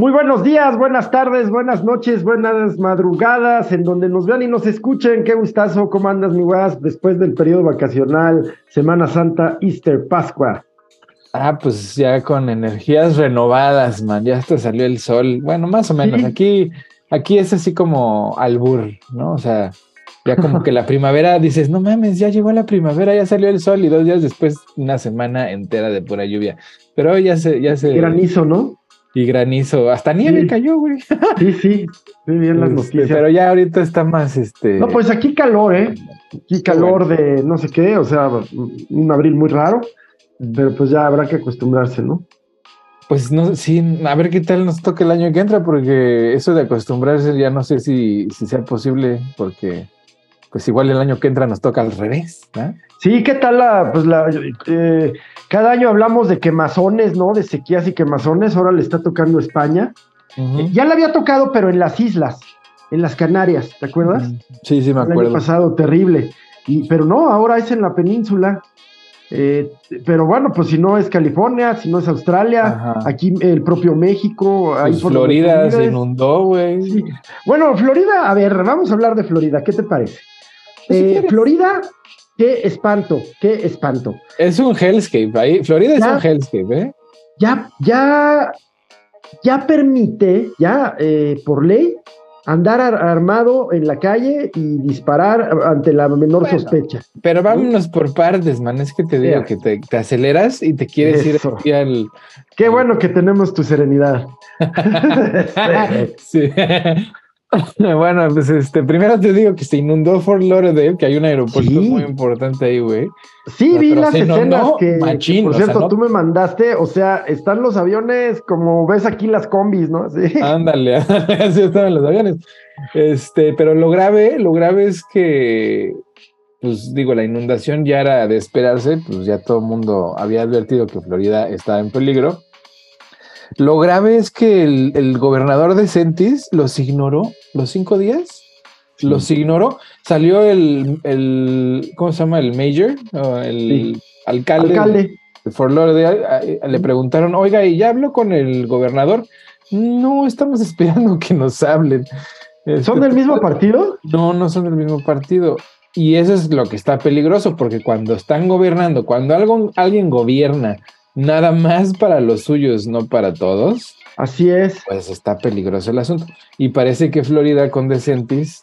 Muy buenos días, buenas tardes, buenas noches, buenas madrugadas, en donde nos vean y nos escuchen. Qué gustazo, ¿cómo andas, mi guas? Después del periodo vacacional, Semana Santa, Easter, Pascua. Ah, pues ya con energías renovadas, man. Ya hasta salió el sol. Bueno, más o menos. Aquí, aquí es así como albur, ¿no? O sea, ya como que la primavera dices, no mames, ya llegó la primavera, ya salió el sol y dos días después una semana entera de pura lluvia. Pero hoy ya se, ya se. Granizo, ¿no? Y granizo, hasta nieve cayó, güey. Sí, sí, muy bien las este, noticias. Pero ya ahorita está más, este... No, pues aquí calor, ¿eh? Aquí calor de no sé qué, o sea, un abril muy raro, pero pues ya habrá que acostumbrarse, ¿no? Pues no, sí, a ver qué tal nos toca el año que entra, porque eso de acostumbrarse ya no sé si, si sea posible, porque pues igual el año que entra nos toca al revés, ¿no? Sí, ¿qué tal la, pues la, eh, cada año hablamos de quemazones, ¿no? De sequías y quemazones, ahora le está tocando España. Ya le había tocado, pero en las islas, en las Canarias, ¿te acuerdas? Sí, sí, me acuerdo. El año pasado, terrible. Y, pero no, ahora es en la península. Eh, pero bueno, pues si no es California, si no es Australia, aquí el propio México. Pues Florida se inundó, güey. Bueno, Florida, a ver, vamos a hablar de Florida, ¿qué te parece? Eh, Florida, qué espanto, qué espanto. Es un hellscape, ahí, Florida es un hellscape, ¿eh? Ya, ya, ya permite, ya eh, por ley, andar armado en la calle y disparar ante la menor sospecha. Pero vámonos por partes, man. Es que te digo que te, aceleras y te quieres ir aquí al. Qué bueno que tenemos tu serenidad. sí. Bueno, pues este, primero te digo que se inundó Fort Lauderdale, que hay un aeropuerto muy importante ahí, güey. Sí, vi las escenas que, por cierto, tú me mandaste, o sea, están los aviones como ves aquí las combis, ¿no? Sí. Ándale, así estaban los aviones. Este, pero lo grave, lo grave es que, pues digo, la inundación ya era de esperarse, pues ya todo el mundo había advertido que Florida estaba en peligro lo grave es que el, gobernador de Sentis los ignoró los cinco días. Los ignoró. Salió el, el, ¿cómo se llama? El mayor, el alcalde, alcalde. Fort Lauderdale. Le preguntaron, oiga, ¿y ya habló con el gobernador? No, estamos esperando que nos hablen. ¿Son este, del mismo partido? No, no son del mismo partido. Y eso es lo que está peligroso, porque cuando están gobernando, cuando algo, alguien gobierna nada más para los suyos, no para todos. Así es. Pues está peligroso el asunto. Y parece que Florida con DeSantis,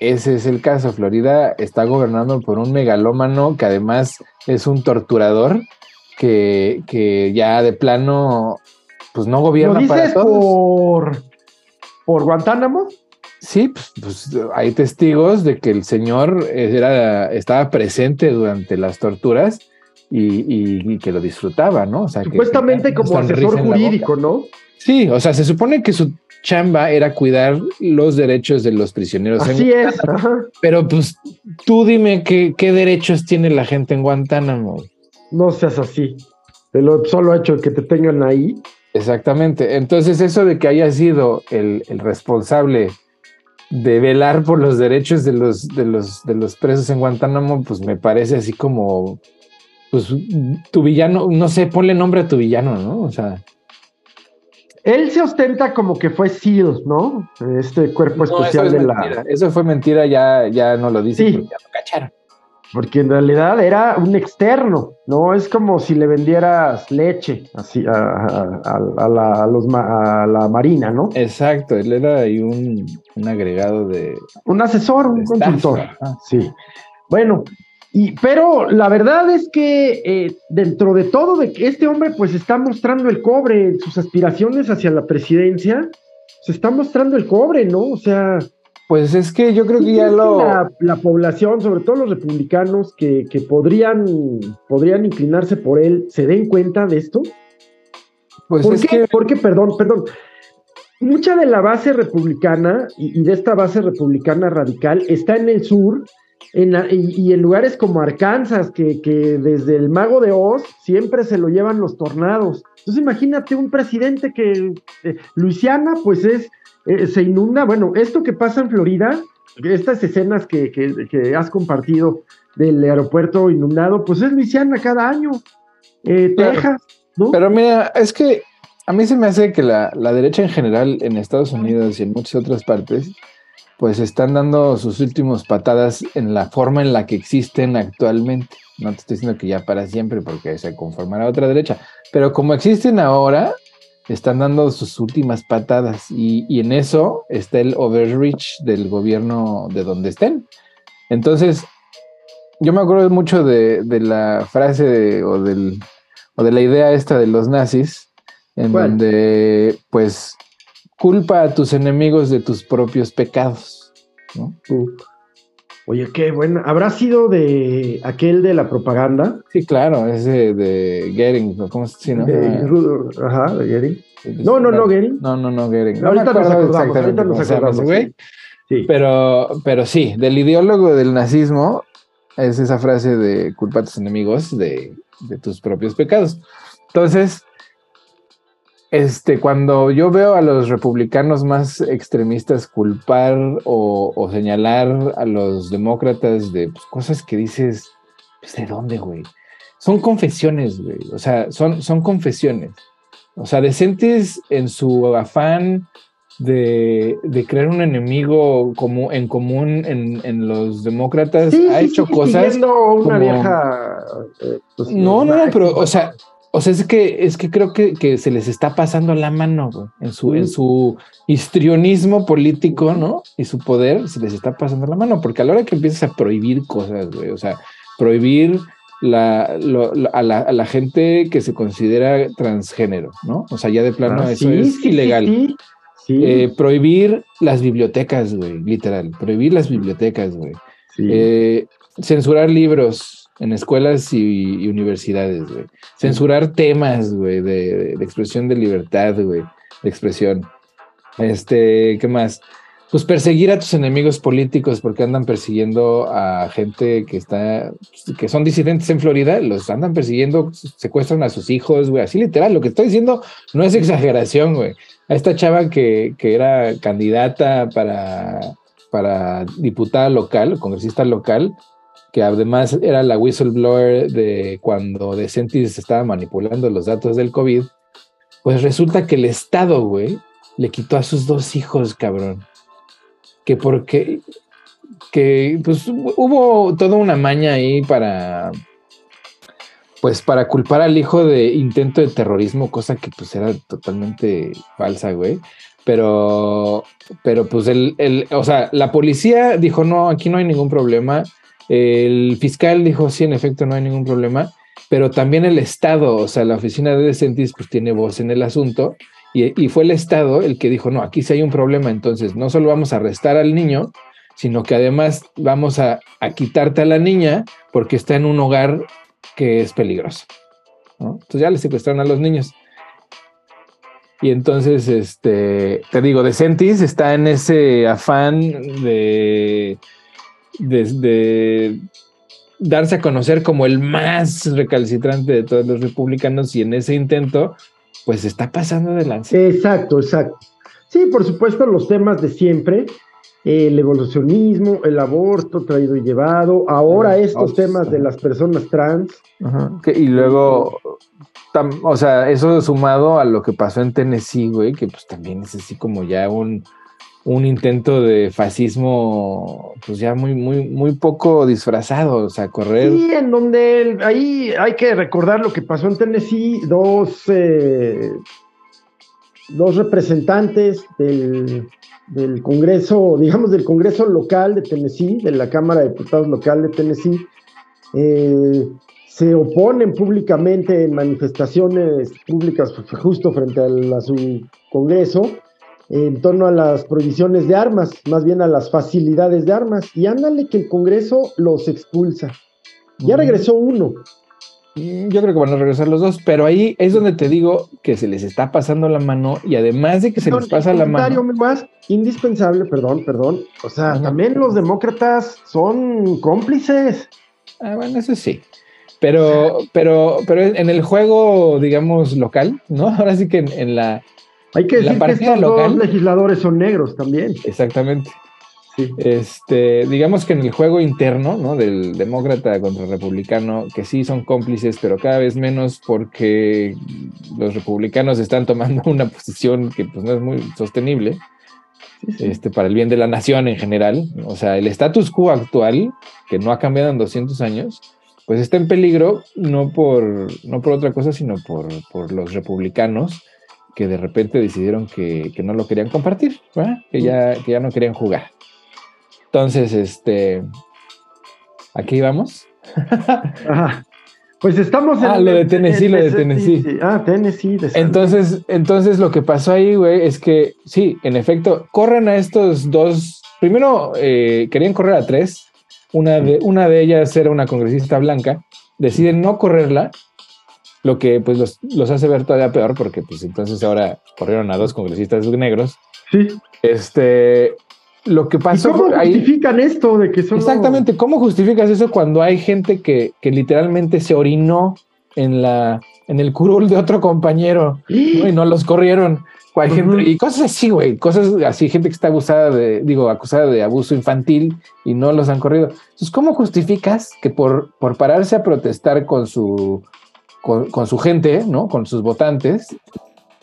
ese es el caso. Florida está gobernando por un megalómano que además es un torturador que, que ya de plano, pues no gobierna ¿Lo para todos. Por, por Guantánamo? Sí, pues, pues, hay testigos de que el señor era, estaba presente durante las torturas y, que lo disfrutaba, ¿no? O sea, Supuestamente como asesor jurídico, ¿no? Sí, o sea, se supone que su chamba era cuidar los derechos de los prisioneros. Así es. Pero pues tú dime qué, qué derechos tiene la gente en Guantánamo. No seas así. De lo solo hecho que te tengan ahí. Exactamente. Entonces, eso de que haya sido el, el responsable de velar por los derechos de los, de los, de los presos en Guantánamo, pues me parece así como pues tu villano, no sé, ponle nombre a tu villano, ¿no? O sea. Él se ostenta como que fue SEAL, ¿no? Este cuerpo especial de la. Eso fue mentira, ya, ya no lo dice, porque ya lo cacharon. Porque en realidad era un externo, ¿no? Es como si le vendieras leche así a, la, los, a la marina, ¿no? Exacto, él era ahí un, agregado de. Un asesor, un consultor. Sí. Bueno, y, pero la verdad es que eh, dentro de todo, de que este hombre pues está mostrando el cobre, sus aspiraciones hacia la presidencia, se está mostrando el cobre, ¿no? O sea... Pues es que yo creo que ya lo... La, población, sobre todo los republicanos que, que, podrían, podrían inclinarse por él, ¿se den cuenta de esto? Pues ¿Por es qué? Que... Porque, perdón, perdón, mucha de la base republicana y, y de esta base republicana radical está en el sur, y, en lugares como Arkansas, que, desde el mago de Oz siempre se lo llevan los tornados. Entonces imagínate un presidente que eh, Luisiana pues es, eh, se inunda, bueno, esto que pasa en Florida, estas escenas que, que, has compartido del aeropuerto inundado, pues es Luisiana cada año, eh, Texas, ¿no? Pero mira, es que a mí se me hace que la, la, derecha en general en Estados Unidos y en muchas otras partes, pues están dando sus últimas patadas en la forma en la que existen actualmente. No te estoy diciendo que ya para siempre porque se conformará otra derecha, pero como existen ahora, están dando sus últimas patadas y, y en eso está el overreach del gobierno de donde estén. Entonces, yo me acuerdo mucho de, de la frase o, del, o de la idea esta de los nazis, en donde pues culpa a tus enemigos de tus propios pecados. ¿no? Oye, qué bueno. ¿Habrá sido de aquel de la propaganda? Sí, claro, ese de Gering, ¿cómo se llama? Ajá, de Gering. No, no, no, Gering. No, no, no, Gering. ahorita, nos acordamos, ahorita nos acordamos, güey. Sí. Pero, pero sí, del ideólogo del nazismo es esa frase de culpa a tus enemigos de, de tus propios pecados. Entonces, este, cuando yo veo a los republicanos más extremistas culpar o, señalar a los demócratas de pues, cosas que dices, pues, ¿de dónde, güey? Son confesiones, güey. O sea, son, son confesiones. O sea, decentes en su afán de, crear un enemigo como, en común en, los demócratas, ha hecho cosas. Una vieja. Eh, pues, no, no, no, pero, o sea, o sea, es que, es que creo que, se les está pasando la mano, güey, en su, en su histrionismo político, ¿no? Y su poder se les está pasando la mano, porque a la hora que empiezas a prohibir cosas, güey, o sea, prohibir la, a, la, gente que se considera transgénero, ¿no? O sea, ya de plano ah, eso es ilegal. Eh, prohibir las bibliotecas, güey, literal, prohibir las bibliotecas, güey. Eh, censurar libros, en escuelas y, universidades, güey. Censurar temas, güey, de, expresión de libertad, güey, de expresión. Este, ¿qué más? Pues perseguir a tus enemigos políticos porque andan persiguiendo a gente que está, que son disidentes en Florida, los andan persiguiendo, secuestran a sus hijos, güey, así literal, lo que estoy diciendo no es exageración, güey. A esta chava que, que era candidata para, para diputada local, congresista local, que además era la whistleblower de cuando DeSantis estaba manipulando los datos del COVID, pues resulta que el Estado, güey, le quitó a sus dos hijos, cabrón. Que porque, que pues hubo toda una maña ahí para, pues para culpar al hijo de intento de terrorismo, cosa que pues era totalmente falsa, güey. Pero, pero pues el, el, o sea, la policía dijo, no, aquí no hay ningún problema el fiscal dijo, sí, en efecto, no hay ningún problema, pero también el Estado, o sea, la oficina de Decentis, pues tiene voz en el asunto, y, fue el Estado el que dijo, no, aquí sí hay un problema, entonces no solo vamos a arrestar al niño, sino que además vamos a, quitarte a la niña porque está en un hogar que es peligroso. Entonces ya le secuestraron a los niños. Y entonces, este, te digo, Decentis está en ese afán de de, darse a conocer como el más recalcitrante de todos los republicanos y en ese intento, pues está pasando de Exacto, exacto. Sí, por supuesto, los temas de siempre, el evolucionismo, el aborto traído y llevado, ahora estos temas de las personas trans. y luego, o sea, eso sumado a lo que pasó en Tennessee, güey, que pues también es así como ya un un intento de fascismo, pues ya muy, muy, muy poco disfrazado, o sea, correr. Sí, en donde ahí hay que recordar lo que pasó en Tennessee, dos, eh, dos representantes del, Congreso, digamos del Congreso local de Tennessee, de la Cámara de Diputados local de Tennessee, eh, se oponen públicamente en manifestaciones públicas justo frente a su Congreso en torno a las prohibiciones de armas, más bien a las facilidades de armas. Y ándale que el Congreso los expulsa. Ya regresó uno. Mm, yo creo que van a regresar los dos, pero ahí es donde te digo que se les está pasando la mano y además de que se les pasa la mano. Más indispensable, perdón, perdón. O sea, también los demócratas son cómplices. Ah, bueno, eso sí. Pero, pero, pero en el juego, digamos, local, ¿no? Ahora sí que en la, hay que decir que estos dos legisladores son negros también. Exactamente. Este, digamos que en el juego interno, ¿no? Del demócrata contra el republicano, que sí son cómplices, pero cada vez menos porque los republicanos están tomando una posición que pues no es muy sostenible. Este, para el bien de la nación en general. O sea, el status quo actual, que no ha cambiado en 200 años, pues está en peligro no por, no por otra cosa, sino por, por los republicanos que de repente decidieron que, que no lo querían compartir, que ya, que ya no querían jugar. Entonces, este, aquí vamos. Pues estamos en. Ah, lo de Tennessee, lo de Tennessee. Ah, Tennessee. entonces, entonces lo que pasó ahí, güey, es que sí, en efecto, corren a estos dos. Primero eh, querían correr a tres. Una de, una de ellas era una congresista blanca. Deciden no correrla, lo que pues los, los hace ver todavía peor, porque pues entonces ahora corrieron a dos congresistas negros. Sí. Este, lo que pasó. ¿Cómo justifican esto de que son. Exactamente, ¿cómo justificas eso cuando hay gente que, que literalmente se orinó en la en el curul de otro compañero y no los corrieron? Hay gente, y cosas así, güey, cosas así, gente que está abusada de, digo, acusada de abuso infantil y no los han corrido. Entonces, ¿cómo justificas que por, por pararse a protestar con su, con, con su gente, ¿no? Con sus votantes,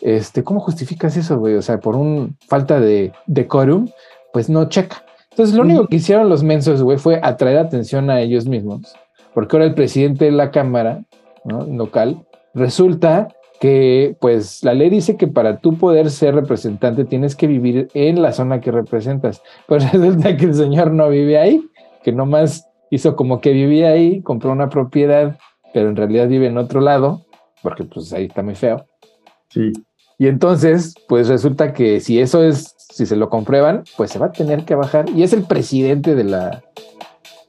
este, ¿cómo justificas eso, güey? O sea, por un falta de decorum, pues no checa. Entonces, lo único que hicieron los mensos, güey, fue atraer atención a ellos mismos, porque ahora el presidente de la Cámara local resulta que, pues, la ley dice que para tú poder ser representante tienes que vivir en la zona que representas. Pues resulta que el señor no vive ahí, que nomás hizo como que vivía ahí, compró una propiedad, pero en realidad vive en otro lado, porque pues ahí está muy feo. Sí. Y entonces, pues resulta que si eso es si se lo comprueban, pues se va a tener que bajar. Y es el presidente de la,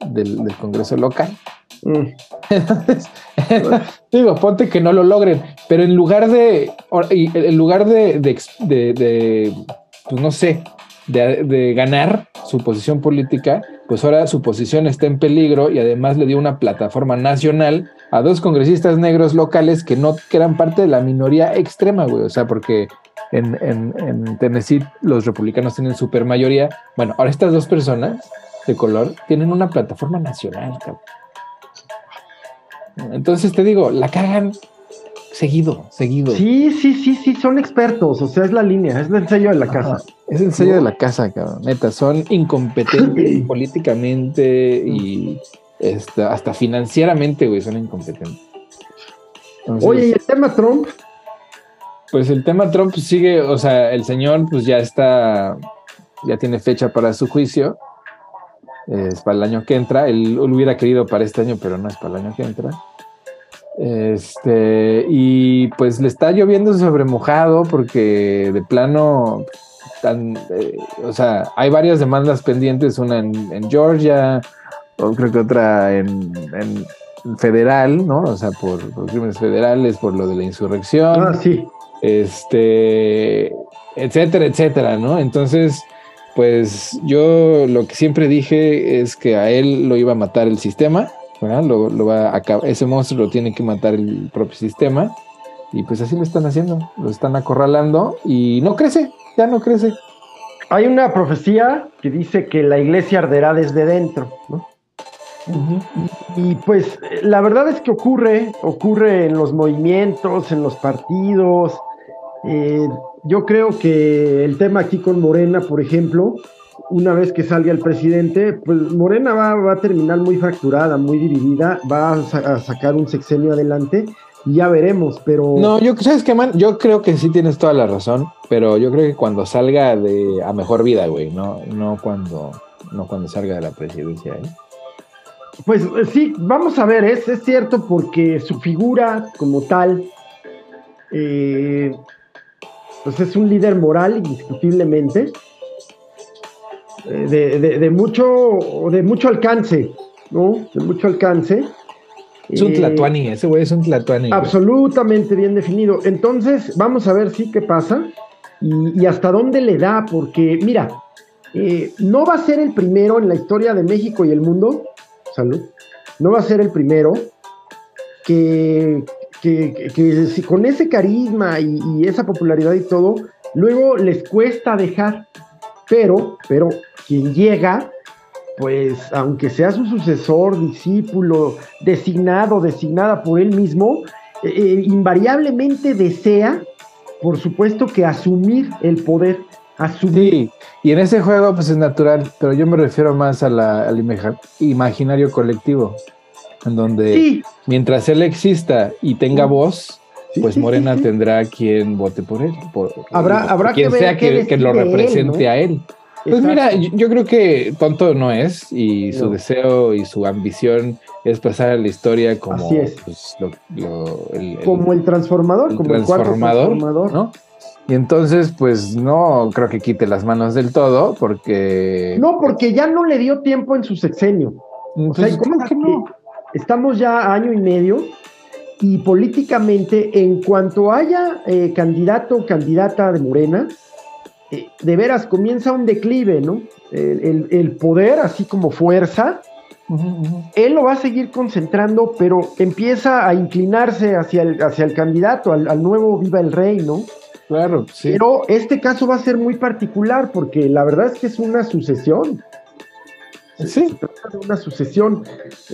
del, Congreso local. Mm. digo, ponte que no lo logren, pero en lugar de, en lugar de, de, pues no sé, de, ganar su posición política, pues ahora su posición está en peligro y además le dio una plataforma nacional a dos congresistas negros locales que no que eran parte de la minoría extrema, güey. O sea, porque en, en, Tennessee los republicanos tienen super mayoría. Bueno, ahora estas dos personas de color tienen una plataforma nacional, cabrón. Entonces te digo, la cagan seguido, seguido. Sí, sí, sí, sí, son expertos, o sea, es la línea, es el sello de la casa. Es el sello de la casa, cabrón, neta, son incompetentes políticamente y este, hasta financieramente, güey, son incompetentes. Oye, ¿y el tema Trump? Pues el tema Trump sigue, o sea, el señor pues ya está, ya tiene fecha para su juicio. Es para el año que entra. Él, hubiera querido para este año, pero no es para el año que entra. Este, y pues le está lloviendo sobre mojado porque de plano, tan, eh, o sea, hay varias demandas pendientes, una en, Georgia, o creo que otra en, federal, ¿no? O sea, por, por, crímenes federales, por lo de la insurrección. Ah, sí este, etcétera, etcétera, ¿no? Entonces, pues yo lo que siempre dije es que a él lo iba a matar el sistema, ¿verdad? Lo, va a, ese monstruo lo tiene que matar el propio sistema, y pues así lo están haciendo, lo están acorralando y no crece, ya no crece. Hay una profecía que dice que la iglesia arderá desde dentro, ¿no? y, pues la verdad es que ocurre, ocurre en los movimientos, en los partidos, eh, yo creo que el tema aquí con Morena, por ejemplo, una vez que salga el presidente, pues Morena va, a terminar muy fracturada, muy dividida, va a, sacar un sexenio adelante ya veremos, pero... No, yo, ¿sabes qué, man? Yo creo que sí tienes toda la razón, pero yo creo que cuando salga de a mejor vida, güey, no, no, cuando, no cuando salga de la presidencia, ¿eh? Pues sí, vamos a ver, es, es cierto porque su figura como tal eh, pues es un líder moral indiscutiblemente, eh, de, mucho, de mucho alcance, ¿no? De mucho alcance. Es un eh, tlatuani, ese güey es un tlatuani. Absolutamente bien definido. Entonces, vamos a ver sí qué pasa y, hasta dónde le da, porque mira, eh, no va a ser el primero en la historia de México y el mundo, salud, no va a ser el primero que, que, si con ese carisma y, esa popularidad y todo, luego les cuesta dejar. Pero, pero quien llega, pues aunque sea su sucesor, discípulo, designado, designada por él mismo, eh, eh, invariablemente desea, por supuesto, que asumir el poder. Asumir. Sí, y en ese juego pues es natural, pero yo me refiero más a la, al imaginario colectivo, en donde mientras él exista y tenga voz, pues Morena tendrá quien vote por él. habrá, habrá quien sea que, lo represente a él. Pues mira, yo, creo que tonto no es y su deseo y su ambición es pasar a la historia como pues, el, como el transformador, como el transformador, ¿no? Y entonces, pues no creo que quite las manos del todo, porque. No, porque ya no le dio tiempo en su sexenio. o sea, ¿cómo que no? Estamos ya año y medio y políticamente, en cuanto haya eh, candidato o candidata de Morena, eh, de veras comienza un declive, ¿no? El, poder, así como fuerza, él lo va a seguir concentrando, pero empieza a inclinarse hacia el, hacia el candidato, al, al nuevo Viva el Rey, ¿no? Claro, sí. Pero este caso va a ser muy particular porque la verdad es que es una sucesión. Sí. una sucesión.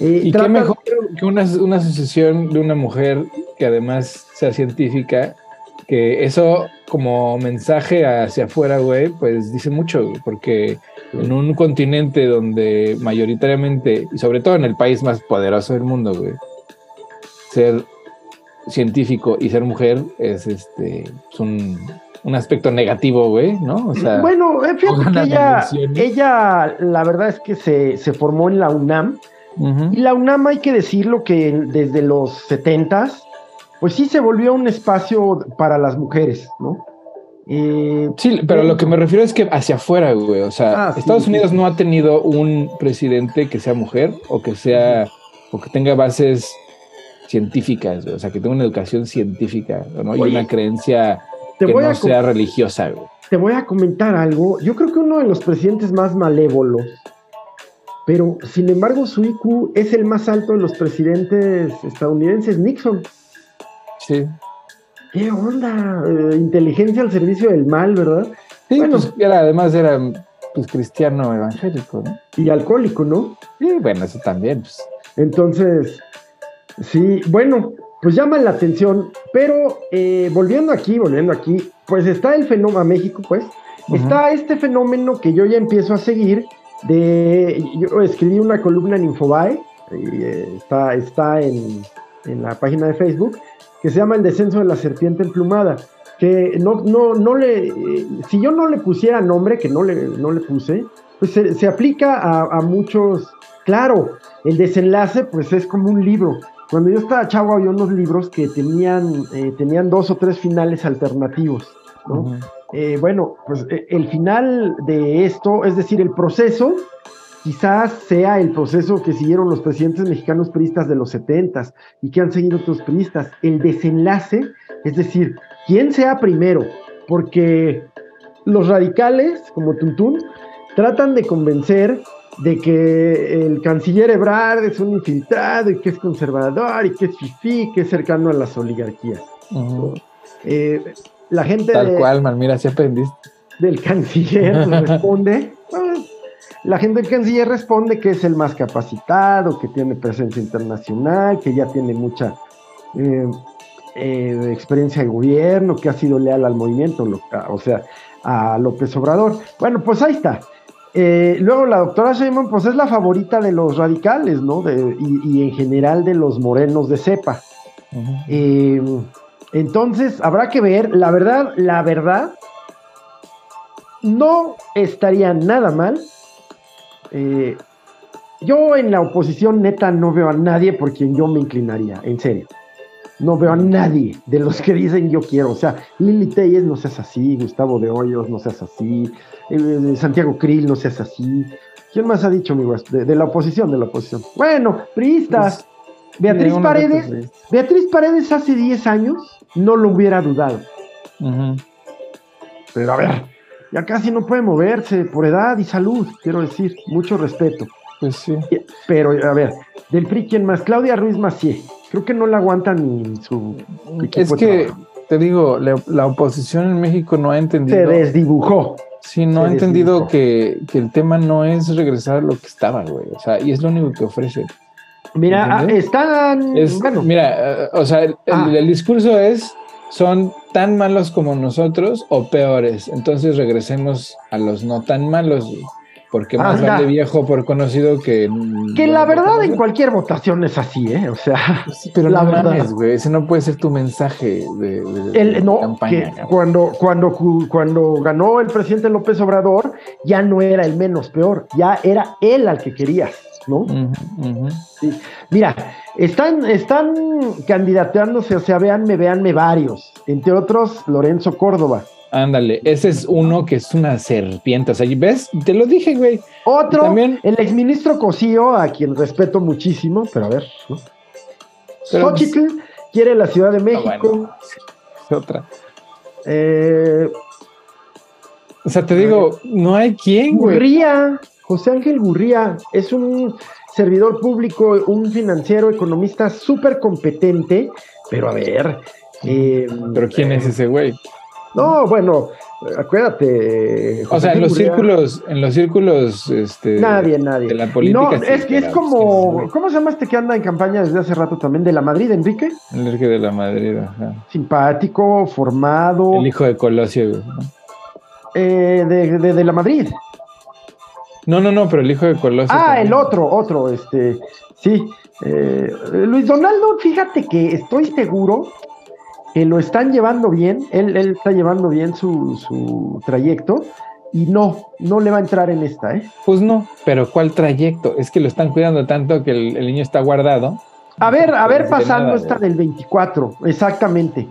Eh, y qué mejor que una, una sucesión de una mujer que además sea científica, que eso como mensaje hacia afuera, güey, pues dice mucho, porque en un continente donde mayoritariamente, y sobre todo en el país más poderoso del mundo, güey, ser científico y ser mujer es este un, aspecto negativo, güey, ¿no? O sea, bueno, eh, fíjate que ella, ella, la verdad es que se, formó en la UNAM. Y la UNAM hay que decirlo que desde los setentas, pues sí se volvió un espacio para las mujeres, ¿no? Eh, sí, pero lo que me refiero es que hacia afuera, güey. O sea, ah, Estados Unidos no ha tenido un presidente que sea mujer o que sea, o que tenga bases científicas, o sea, que tenga una educación científica, ¿no? y una creencia que no sea religiosa, Te voy a comentar algo. Yo creo que uno de los presidentes más malévolos, pero sin embargo su IQ es el más alto de los presidentes estadounidenses, Nixon. Sí. ¿Qué onda? Eh, inteligencia al servicio del mal, ¿verdad? Sí, bueno, pues además era pues cristiano evangélico, ¿no? Y alcohólico, ¿no? Sí, bueno, eso también. Pues. Entonces, Sí, bueno, pues llama la atención, pero eh, volviendo aquí, volviendo aquí, pues está el fenómeno a México, pues, está este fenómeno que yo ya empiezo a seguir, de, yo escribí una columna en Infobae, eh, está, está en, la página de Facebook, que se llama El descenso de la serpiente emplumada, que no, no, no le, si yo no le pusiera nombre, que no le, no le puse, pues se, aplica a, a muchos, claro, el desenlace pues es como un libro, cuando yo estaba chavo había unos libros que tenían, eh, tenían dos o tres finales alternativos, ¿no? Eh, bueno, pues eh, el final de esto, es decir, el proceso, quizás sea el proceso que siguieron los presidentes mexicanos priistas de los setentas y que han seguido otros priistas. El desenlace, es decir, quién sea primero, porque los radicales, como Tuntún, tratan de convencer de que el canciller Ebrard es un infiltrado y que es conservador y que es fifí, que es cercano a las oligarquías. Eh, la gente... Tal cual, man, mira, si aprendiste. Del canciller responde, la gente del canciller responde que es el más capacitado, que tiene presencia internacional, que ya tiene mucha eh, eh, experiencia de gobierno, que ha sido leal al movimiento, o sea, a López Obrador. Bueno, pues ahí está. Eh, luego la doctora Sheinbaum, pues es la favorita de los radicales, ¿no? y, en general de los morenos de cepa. Entonces, habrá que ver, la verdad, la verdad, no estaría nada mal. Eh, yo en la oposición neta no veo a nadie por quien yo me inclinaría, en serio. No veo a nadie de los que dicen yo quiero. O sea, Lili Telles no seas así, Gustavo de Hoyos no seas así, eh, Santiago Krill, no seas así. ¿Quién más ha dicho, amigo? De, de la oposición, de la oposición. Bueno, priistas. Pues, Beatriz Paredes, Beatriz Paredes hace 10 años no lo hubiera dudado. Pero a ver, ya casi no puede moverse por edad y salud, quiero decir, mucho respeto. Pues sí. Pero a ver, del PRI, ¿quién más? Claudia Ruiz Macié. Creo que no la aguanta ni su Es que, te digo, la, oposición en México no ha entendido. Se desdibujó Sí, no he entendido que, el tema no es regresar a lo que estaba, güey. O sea, y es lo único que ofrece. Mira, ah, están. Mira, eh, o sea, ah. el, discurso es: son tan malos como nosotros o peores. Entonces regresemos a los no tan malos. Porque más vale viejo por conocido que. Que la verdad en cualquier votación es así, ¿eh? O sea. pero la verdad. güey. Ese no puede ser tu mensaje de, el, no, campaña. Que cuando, cuando, cuando ganó el presidente López Obrador, ya no era el menos peor, ya era él al que querías, ¿no? Sí. Mira, están, están candidateándose, o sea, véanme, véanme varios, entre otros Lorenzo Córdoba. Ándale, ese es uno que es una serpiente. O sea, ¿ves? Te lo dije, güey. Otro, también... el exministro Cosío, a quien respeto muchísimo, pero a ver, ¿no? Xochitl quiere la Ciudad de México. otra. Eh, o sea, te digo, no hay quien, güey. Gurría, José Ángel Gurría, es un servidor público, un financiero, economista súper competente, pero a ver. Eh, ¿Pero quién es ese güey? No, bueno, acuérdate. o sea, en los círculos, en los círculos, este, nadie, nadie. De la política. No, es que es como, ¿cómo se llama este que anda en campaña desde hace rato también? ¿De la Madrid, Enrique? Enrique de la Madrid, ajá. Simpático, formado. El hijo de Colosio, eh, de, de, de, la Madrid. No, no, no, pero el hijo de Colosio. Ah, el otro, otro, este, sí. Eh, Luis Donaldo, fíjate que estoy seguro que lo están llevando bien, él, él está llevando bien su, su, trayecto y no, no le va a entrar en esta, ¿eh? Pues no, pero ¿cuál trayecto? Es que lo están cuidando tanto que el, niño está guardado. A ver, a ver, pasando esta del 24, exactamente.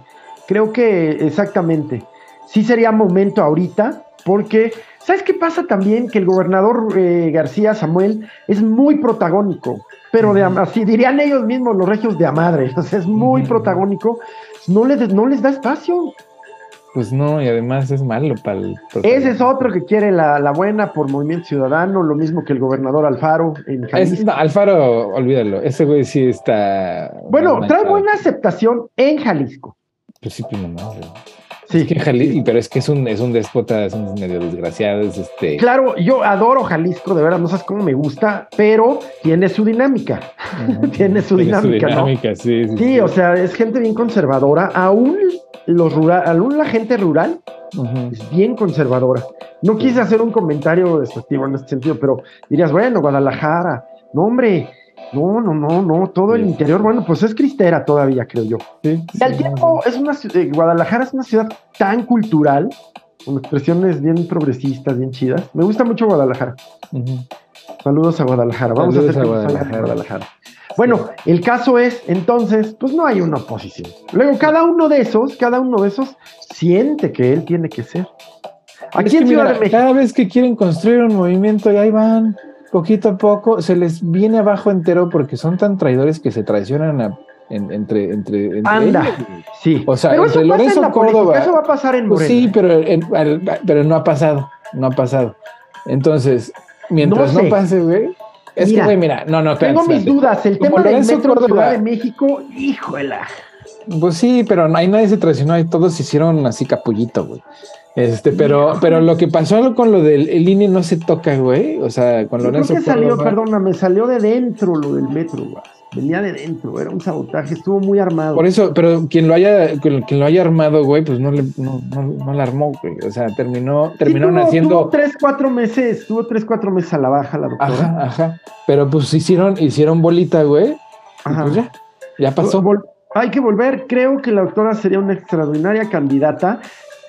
Creo que exactamente. Sí sería momento ahorita, porque ¿sabes qué pasa también? Que el gobernador eh, García Samuel es muy protagónico, pero de, así dirían ellos mismos, los regios de a madre, o sea, es muy protagónico no les, no les da espacio. Pues no, y además es malo para el. Ese es otro que quiere la, buena por Movimiento Ciudadano, lo mismo que el gobernador Alfaro en Jalisco. Alfaro, olvídalo, ese güey sí está. Bueno, trae buena aceptación en Jalisco. Pues sí, pues no, Sí. Es que Jalisco, pero es que es un, es un déspota, es un medio desgraciado, este. Claro, yo adoro Jalisco, de verdad, no sabes cómo me gusta, pero tiene su dinámica. tiene su dinámica, ¿no? Sí, sí, sí, o sea, es gente bien conservadora, aún los rural, aún la gente rural es bien conservadora. No quise hacer un comentario despectivo en este sentido, pero dirías, bueno, Guadalajara, no, hombre, no, no, no, no, todo el interior, bueno, pues es cristera todavía, creo yo. y al tiempo, es una eh, Guadalajara es una ciudad tan cultural, con expresiones bien progresistas, bien chidas. Me gusta mucho Guadalajara. Saludos a Guadalajara. Vamos a hacer a Guadalajara. Bueno, el caso es, entonces, pues no hay una oposición. Luego, cada uno de esos, cada uno de esos siente que él tiene que ser. Aquí en Ciudad de México. Cada vez que quieren construir un movimiento, y ahí van poquito a poco se les viene abajo entero porque son tan traidores que se traicionan entre, entre, Anda, sí. O sea, entre Lorenzo Córdoba. eso va a pasar en pues Sí, pero, pero no ha pasado, no ha pasado. Entonces, mientras no, pase, güey. Es que, güey, mira, no, no, Tengo mis dudas. El tema del metro Córdoba, Ciudad de México, híjole. Pues sí, pero ahí nadie se traicionó, ahí todos hicieron así capullito, güey. Este, pero, pero lo que pasó con lo del el INE no se toca, güey. O sea, con Lorenzo. Creo que salió, perdóname, salió de dentro lo del metro, güey. Venía de dentro, era un sabotaje, estuvo muy armado. Por eso, pero quien lo haya, quien lo haya armado, güey, pues no le, no, no, la armó, güey. O sea, terminó, terminaron haciendo. Tuvo tres, cuatro meses, tuvo tres, cuatro meses a la baja la doctora. Ajá, ajá. Pero pues hicieron, hicieron bolita, güey. Ajá. Pues ya, ya pasó. Hay que volver. Creo que la doctora sería una extraordinaria candidata.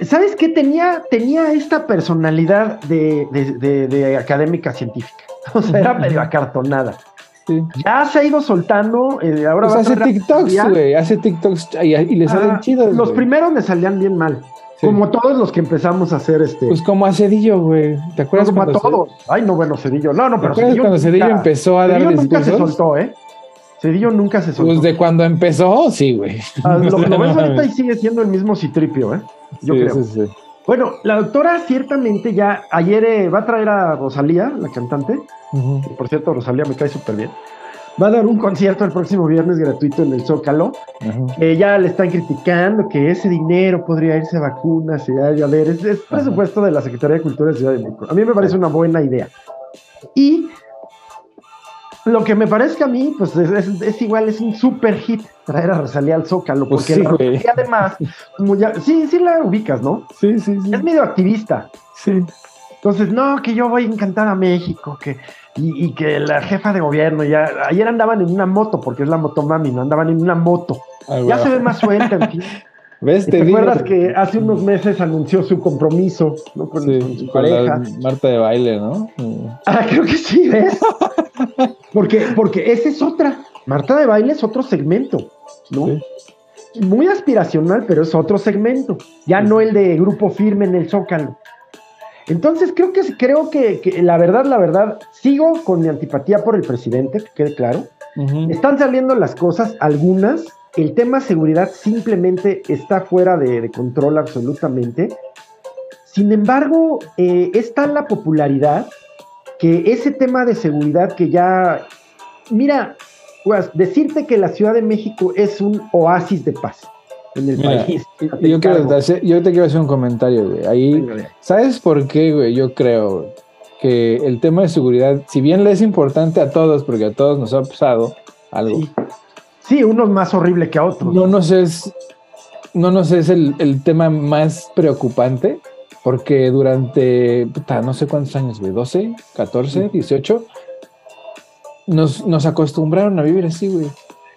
¿Sabes qué? Tenía, tenía esta personalidad de, académica científica. O sea, era medio acartonada. Ya se ha ido soltando. Eh, ahora pues hace TikToks, güey. Hace TikToks y, le salen ah, chidos. Los primeros me salían bien mal. Como todos los que empezamos a hacer este. Pues como a Cedillo, güey. ¿Te acuerdas? como a todos. Ay, no, bueno, Cedillo. No, no, pero. ¿Te acuerdas cuando Cedillo empezó a dar Cedillo nunca se soltó, ¿eh? Cedillo nunca se soltó. Pues de cuando empezó, sí, güey. Ah, lo, lo ves ahorita y sigue siendo el mismo citripio, ¿eh? Yo creo. Bueno, la doctora ciertamente ya ayer eh, va a traer a Rosalía, la cantante. por cierto, Rosalía me cae súper bien. va a dar un concierto el próximo viernes gratuito en el Zócalo. ya le están criticando que ese dinero podría irse a vacunas y a, ver, es, presupuesto de la Secretaría de Cultura de Ciudad de México. A mí me parece una buena idea. Y lo que me parece a mí, pues es, igual, es un super hit traer a Rosalía al Zócalo, pues porque además, como ya, sí, sí la ubicas, ¿no? Sí, sí, sí. Es medio activista. Sí. Entonces, no, que yo voy a encantar a México, que, y, que la jefa de gobierno ya, ayer andaban en una moto, porque es la moto mami, no andaban en una moto. Ya se ve más suelta, en fin. ¿Ves? ¿Te, acuerdas que hace unos meses anunció su compromiso ¿no? con, su pareja? Marta de baile, ¿no? Ah, creo que sí, ¿ves? porque, porque esa es otra. Marta de baile es otro segmento, ¿no? Muy aspiracional, pero es otro segmento. Ya no el de grupo firme en el Zócalo. Entonces creo que creo que, la verdad, la verdad, sigo con mi antipatía por el presidente, que quede claro. Están saliendo las cosas, algunas. El tema seguridad simplemente está fuera de, control absolutamente. Sin embargo, eh, está la popularidad que ese tema de seguridad que ya, mira, pues, decirte que la Ciudad de México es un oasis de paz en el país. Yo, te quiero hacer un comentario, güey. Ahí, ¿sabes por qué, güey? Yo creo que el tema de seguridad, si bien le es importante a todos, porque a todos nos ha pasado algo. Sí, uno es más horrible que a otros. No nos es, no nos es el, el tema más preocupante, porque durante, puta, no sé cuántos años, güey, 12, 14, 18, nos, nos acostumbraron a vivir así, güey.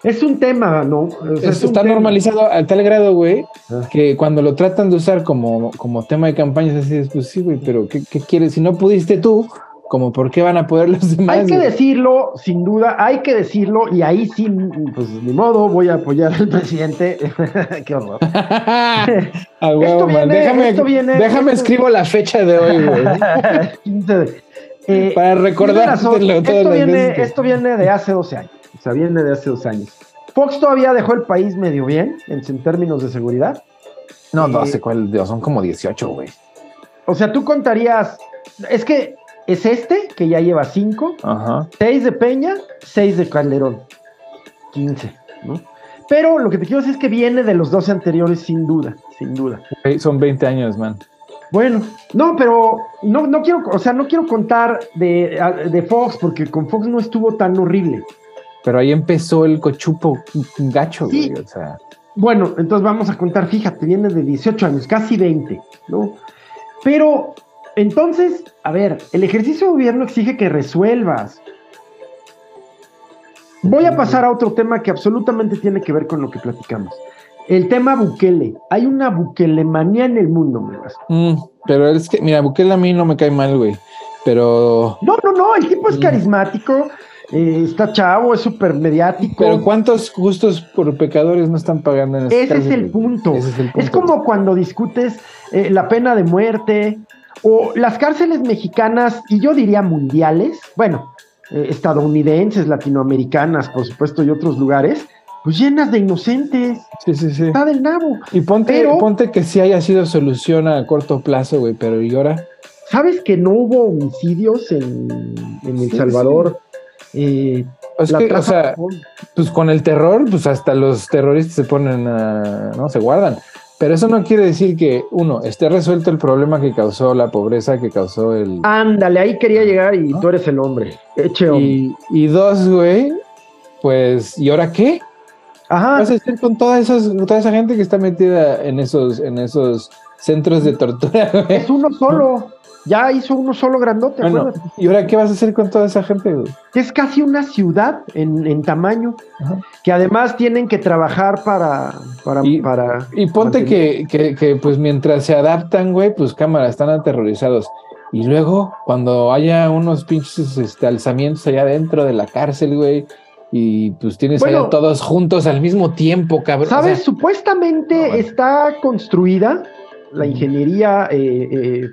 Es un tema, ¿no? está normalizado a tal grado, güey, ah. que cuando lo tratan de usar como, como tema de campañas, así es, pues sí, güey, pero ¿qué, quieres? Si no pudiste tú, como por qué van a poder los demás. Hay que decirlo, sin duda, hay que decirlo, y ahí sí, pues ni modo, voy a apoyar al presidente. qué horror. esto viene, déjame, déjame escribo la fecha de hoy, güey. 15 de, eh, Para recordar esto, viene, esto viene de hace 12 años. O sea, viene de hace dos años. Fox todavía dejó el país medio bien en, términos de seguridad. No, no sé cuál, son como 18, güey. O sea, tú contarías, es que es este, que ya lleva 5, 6 de Peña, 6 de Calderón, 15, ¿no? Pero lo que te quiero decir es que viene de los 12 anteriores sin duda, sin duda. Son 20 años, man. Bueno, no, pero no, no quiero, o sea, no quiero contar de, de Fox porque con Fox no estuvo tan horrible. Pero ahí empezó el cochupo gacho, güey, o sea. Bueno, entonces vamos a contar, fíjate, viene de 18 años, casi 20, ¿no? Pero, entonces, a ver, el ejercicio de gobierno exige que resuelvas. Voy a pasar a otro tema que absolutamente tiene que ver con lo que platicamos. El tema Bukele. Hay una Bukelemanía en el mundo, me mm, pero es que, mira, Bukele a mí no me cae mal, güey. Pero. No, no, no, el tipo es mm. carismático. Eh, está chavo, es súper mediático. Pero ¿cuántos gustos por pecadores no están pagando en este ese, es el punto. Ese es el punto. Es como cuando discutes eh, la pena de muerte o las cárceles mexicanas, y yo diría mundiales, bueno, eh, estadounidenses, latinoamericanas, por supuesto, y otros lugares, pues llenas de inocentes. Sí, sí, sí. Está del nabo. Y ponte, ponte que sí haya sido solución a corto plazo, güey, pero ¿y ahora? ¿Sabes que no hubo homicidios en, El Salvador? Y o sea, pues con el terror, pues hasta los terroristas se ponen a, ¿no? Se guardan. Pero eso no quiere decir que, uno, esté resuelto el problema que causó la pobreza, que causó el... Ándale, ahí quería llegar y tú eres el hombre. Eche Y, y dos, güey, pues, ¿y ahora qué? Ajá. ¿Qué vas a hacer con toda, toda esa gente que está metida en esos, en esos centros de tortura? Es uno solo. Ya hizo uno solo grandote. ¿Y ahora qué vas a hacer con toda esa gente? Es casi una ciudad en, tamaño, que además tienen que trabajar para... para y, para y ponte que, que, pues mientras se adaptan, güey, pues cámara, están aterrorizados. Y luego, cuando haya unos pinches este, alzamientos allá dentro de la cárcel, güey, y pues tienes allá todos juntos al mismo tiempo, cabrón. ¿Sabes? Supuestamente está construida la ingeniería eh, eh,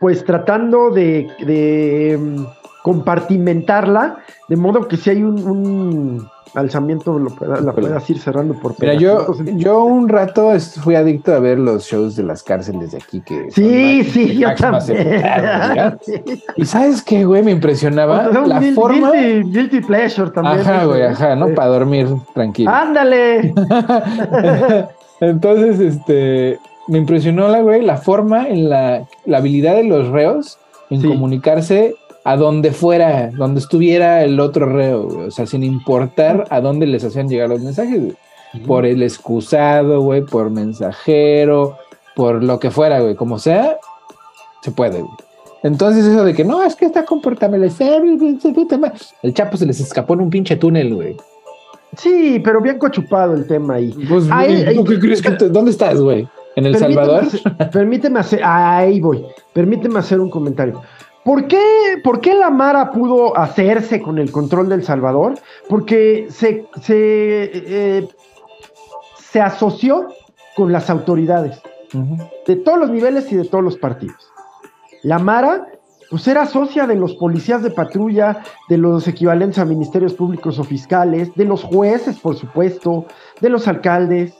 pues tratando de, mm, compartimentarla, de modo que si hay un, alzamiento lo la puedas ir cerrando por Mira, yo, yo un rato fui adicto a ver los shows de las cárceles de aquí que sí, sí, yo también. Y sabes qué, güey, me impresionaba la forma guilty, pleasure también. Ajá, güey, ajá, ¿no? Para dormir tranquilo. Ándale. Entonces, este, me impresionó la, güey, la forma en la, la habilidad de los reos en comunicarse a donde fuera, donde estuviera el otro reo, güey. O sea, sin importar a dónde les hacían llegar los mensajes, güey. Por el excusado, güey, por mensajero, por lo que fuera, güey. Como sea, se puede, güey. Entonces, eso de que no, es que está comportable, el chapo se les escapó en un pinche túnel, güey. Sí, pero bien cochupado el tema ahí. Pues, ¿tú qué crees que ¿Dónde estás, güey? ¿En El Salvador? permíteme hacer, ahí voy, permíteme hacer un comentario. ¿Por qué, ¿Por qué, la Mara pudo hacerse con el control del Salvador? Porque se, se, eh, se asoció con las autoridades de todos los niveles y de todos los partidos. La Mara, pues era socia de los policías de patrulla, de los equivalentes a ministerios públicos o fiscales, de los jueces, por supuesto, de los alcaldes.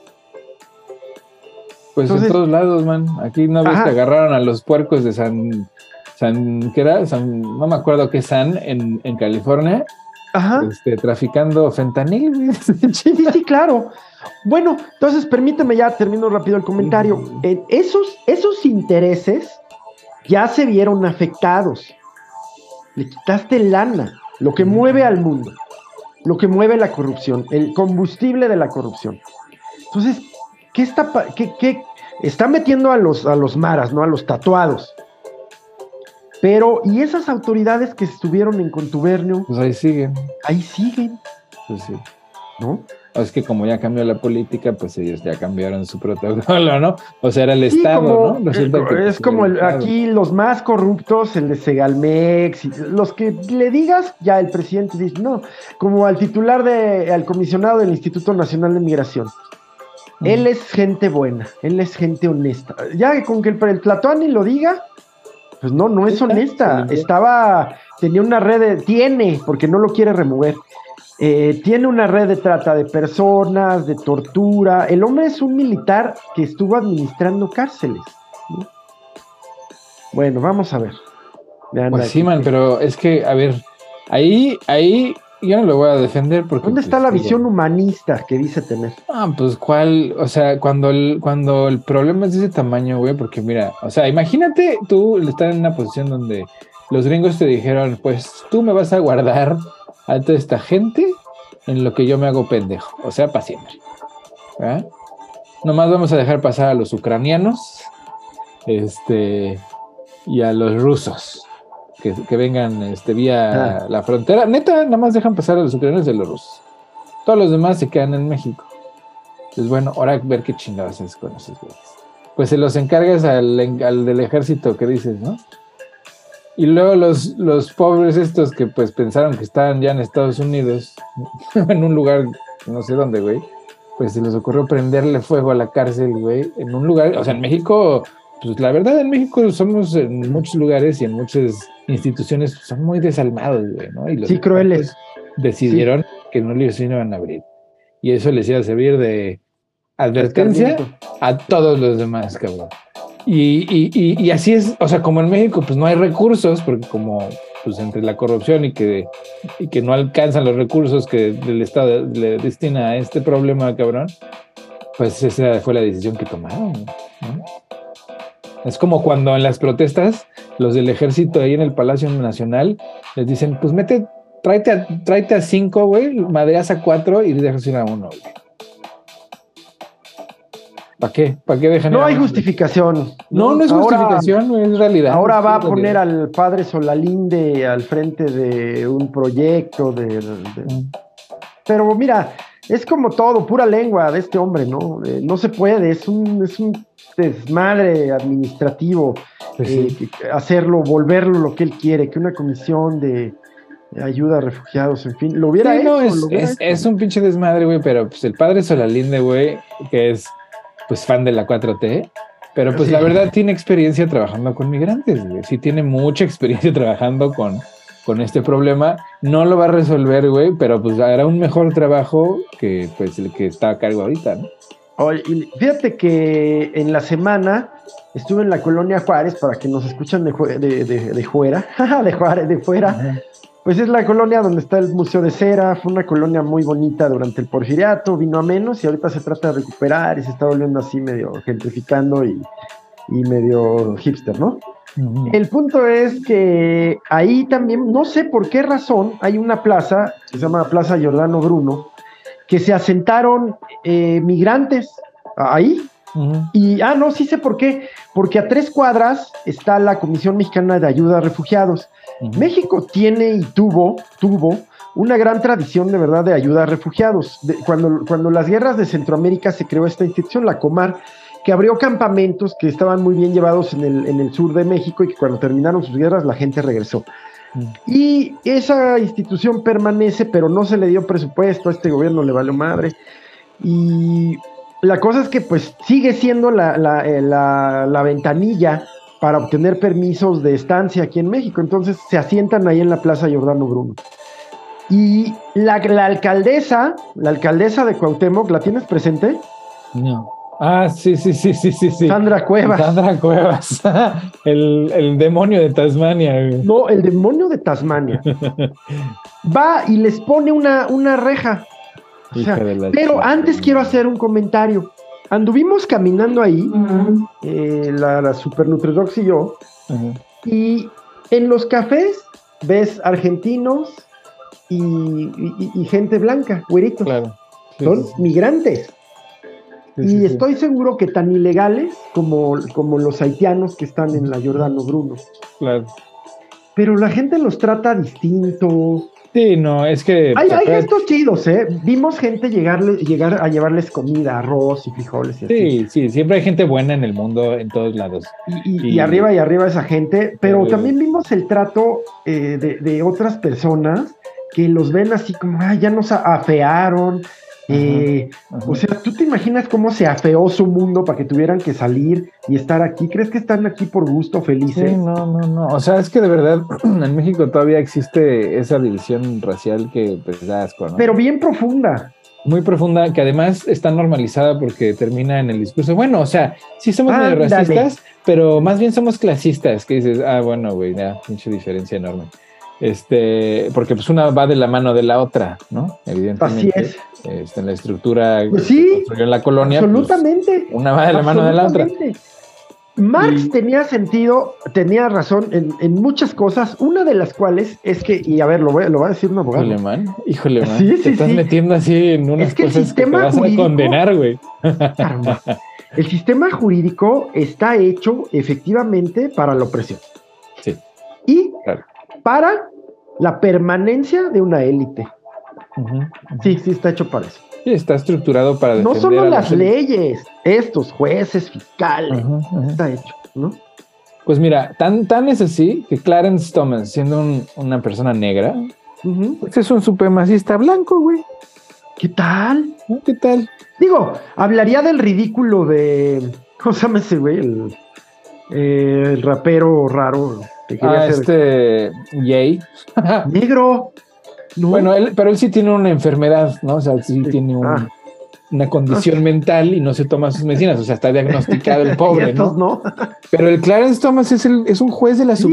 Pues en todos lados, man. Aquí una vez que agarraron a los puercos de San, San, ¿qué era? no me acuerdo qué San en, en California. Ajá. Este, traficando fentanil. sí, sí, claro. Bueno, entonces permíteme ya, termino rápido el comentario. En esos, esos intereses ya se vieron afectados. Le quitaste lana, lo que mueve al mundo, lo que mueve la corrupción, el combustible de la corrupción. Entonces, ¿qué está, qué, está metiendo a los, a los maras, ¿no? A los tatuados. Pero, ¿y esas autoridades que estuvieron en contubernio? Pues ahí siguen. Ahí siguen. Pues sí. ¿No? Es que como ya cambió la política, pues ellos ya cambiaron su protocolo, ¿no? O sea, era el Estado, ¿no? es como aquí los más corruptos, el de Segalmex, los que le digas, ya el presidente dice, no, como al titular de, al comisionado del Instituto Nacional de Migración. Él es gente buena, él es gente honesta. Ya con que el, el Platuani lo diga, pues no, no es honesta. Estaba, tenía una red de, tiene, porque no lo quiere remover eh, tiene una red de trata de personas, de tortura. El hombre es un militar que estuvo administrando cárceles. Bueno, vamos a ver. Pues sí, man, pero es que, a ver, ahí, ahí yo no lo voy a defender porque... ¿Dónde está pues, la visión humanista que dice tener? Ah, pues cuál, o sea, cuando el, cuando el problema es de ese tamaño, güey, porque mira, o sea, imagínate tú estar en una posición donde los gringos te dijeron, pues tú me vas a guardar a toda esta gente en lo que yo me hago pendejo, o sea, para siempre. Nomás vamos a dejar pasar a los ucranianos este, y a los rusos que, vengan este, vía ah. la frontera. Neta, nada más dejan pasar a los ucranianos y a los rusos. Todos los demás se quedan en México. Pues bueno, ahora ver qué chingados es con esos güeyes. Pues se los encargas al, al del ejército que dices, ¿no? Y luego los, los pobres estos que pues pensaron que estaban ya en Estados Unidos, en un lugar, no sé dónde, güey, pues se les ocurrió prenderle fuego a la cárcel, güey, en un lugar, o sea, en México, pues la verdad en México somos en muchos lugares y en muchas instituciones son muy desalmados, güey, ¿no? Y los sí, crueles. Decidieron que no les iban a abrir. Y eso les iba a servir de advertencia a todos los demás, cabrón. Y, y, y, así es, o sea, como en México, pues no hay recursos, porque como pues entre la corrupción y que, y que no alcanzan los recursos que el Estado le destina a este problema, cabrón, pues esa fue la decisión que tomaron. Es como cuando en las protestas, los del ejército ahí en el Palacio Nacional les dicen, pues mete, tráete a, tráete a cinco, güey, maderas a cuatro y dejas ir a uno, güey. ¿Para qué? ¿Para qué dejan? No hay justificación. No, no, es justificación, es realidad. Ahora va a poner al padre Solalinde al frente de un proyecto de. Pero mira, es como todo, pura lengua de este hombre, ¿no? Eh, no se puede, es un, es un desmadre administrativo pues eh, hacerlo, volverlo lo que él quiere, que una comisión de ayuda a refugiados, en fin, lo hubiera hecho. No, es, es, un pinche desmadre, güey, pero pues el padre Solalinde, güey, que es pues fan de la 4T, pero pues la verdad tiene experiencia trabajando con migrantes, Sí tiene mucha experiencia trabajando con, con este problema. No lo va a resolver, güey, pero pues hará un mejor trabajo que pues el que está a cargo ahorita, ¿no? Oye, fíjate que en la semana estuve en la colonia Juárez, para que nos escuchan de, de, de, de fuera, de Juárez, de fuera. Pues es la colonia donde está el Museo de Cera, fue una colonia muy bonita durante el porfiriato, vino a menos y ahorita se trata de recuperar y se está volviendo así medio gentrificando y, y medio hipster, ¿no? El punto es que ahí también, no sé por qué razón, hay una plaza, que se llama Plaza Giordano Bruno, que se asentaron eh, migrantes ahí. Y, ah, no, sí sé por qué. Porque a tres cuadras está la Comisión Mexicana de Ayuda a Refugiados. México tiene y tuvo, tuvo una gran tradición de verdad de ayuda a refugiados. cuando, cuando las guerras de Centroamérica se creó esta institución, la Comar, que abrió campamentos que estaban muy bien llevados en el, en el sur de México y que cuando terminaron sus guerras la gente regresó. Mm. Y esa institución permanece, pero no se le dio presupuesto, a este gobierno le valió madre. Y la cosa es que pues sigue siendo la, la, eh, la, la, ventanilla para obtener permisos de estancia aquí en México. Entonces se asientan ahí en la Plaza Giordano Bruno. Y la, la alcaldesa, la alcaldesa de Cuauhtémoc, ¿la tienes presente? No. Ah, sí, sí, sí, sí, sí, sí. Sandra Cuevas. Sandra Cuevas. el, el, demonio de Tasmania. No, el demonio de Tasmania. Va y les pone una, una reja. pero antes quiero hacer un comentario. Anduvimos caminando ahí, eh, la, la Super Nutridox y yo, y en los cafés ves argentinos y, y, gente blanca, güeritos. Claro. Son migrantes y estoy seguro que tan ilegales como, como los haitianos que están en la Jordano Bruno. Claro. Pero la gente los trata distinto. Sí, no, es que. Hay, hay gestos chidos, ¿eh? Vimos gente llegarle, llegar a llevarles comida, arroz y frijoles. Y sí, sí, siempre hay gente buena en el mundo, en todos lados. Y, arriba y arriba esa gente, pero también vimos el trato eh, de, de, otras personas que los ven así como, ay, ya nos afearon, eh, o sea, ¿tú te imaginas cómo se afeó su mundo para que tuvieran que salir y estar aquí? ¿Crees que están aquí por gusto, felices? Sí, no, no, no. O sea, es que de verdad en México todavía existe esa división racial que pues da asco, ¿no? Pero bien profunda. Muy profunda, que además está normalizada porque termina en el discurso. Bueno, o sea, sí somos medio racistas, pero más bien somos clasistas, que dices, ah, bueno, güey, ya, pinche diferencia enorme. Este, porque pues una va de la mano de la otra, ¿no? Evidentemente. Así es. Este, en la estructura pues sí, que construyó en la colonia. Pues, absolutamente. una va de la mano de la otra. Marx tenía sentido, tenía razón en, en, muchas cosas, una de las cuales es que, y a ver, lo, voy, lo va a decir un abogado. Híjole, man, híjole, man. Sí, te estás metiendo así en unas es que cosas el sistema que te vas jurídico, a condenar, güey. El sistema jurídico está hecho efectivamente para la opresión. Sí. Y claro. para la permanencia de una élite. Sí, sí, está hecho para eso. Sí, está estructurado para No solo las leyes, estos jueces, fiscales, está hecho, ¿no? Pues mira, tan, tan es así que Clarence Thomas, siendo una persona negra, pues es un supremacista blanco, güey. ¿Qué tal? ¿Qué tal? Digo, hablaría del ridículo de. ¿Cómo se llama ese güey? El, eh, el rapero raro. ah, este. Jay. Negro. Bueno, él, pero él sí tiene una enfermedad, ¿no? O sea, sí, tiene ah. una condición ah. mental y no se toma sus medicinas, o sea, está diagnosticado el pobre, ¿no? Pero el Clarence Thomas es, el, es un juez de la sí,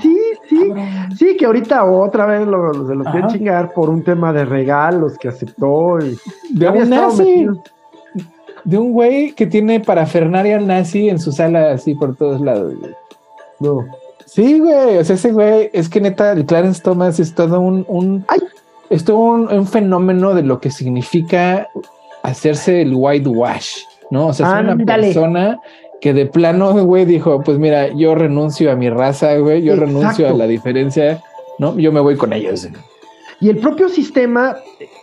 Sí, sí, sí, que ahorita otra vez lo, se lo quieren chingar por un tema de regalos que aceptó y de un nazi, de un güey que tiene parafernaria nazi en su sala así por todos lados. No. Sí, güey. O sea, ese güey, es que neta, el Clarence Thomas es todo un, un es todo un, fenómeno de lo que significa hacerse el whitewash, ¿no? O sea, es una persona que de plano, güey, dijo, pues mira, yo renuncio a mi raza, güey, yo renuncio a la diferencia, ¿no? Yo me voy con ellos. Y el propio sistema,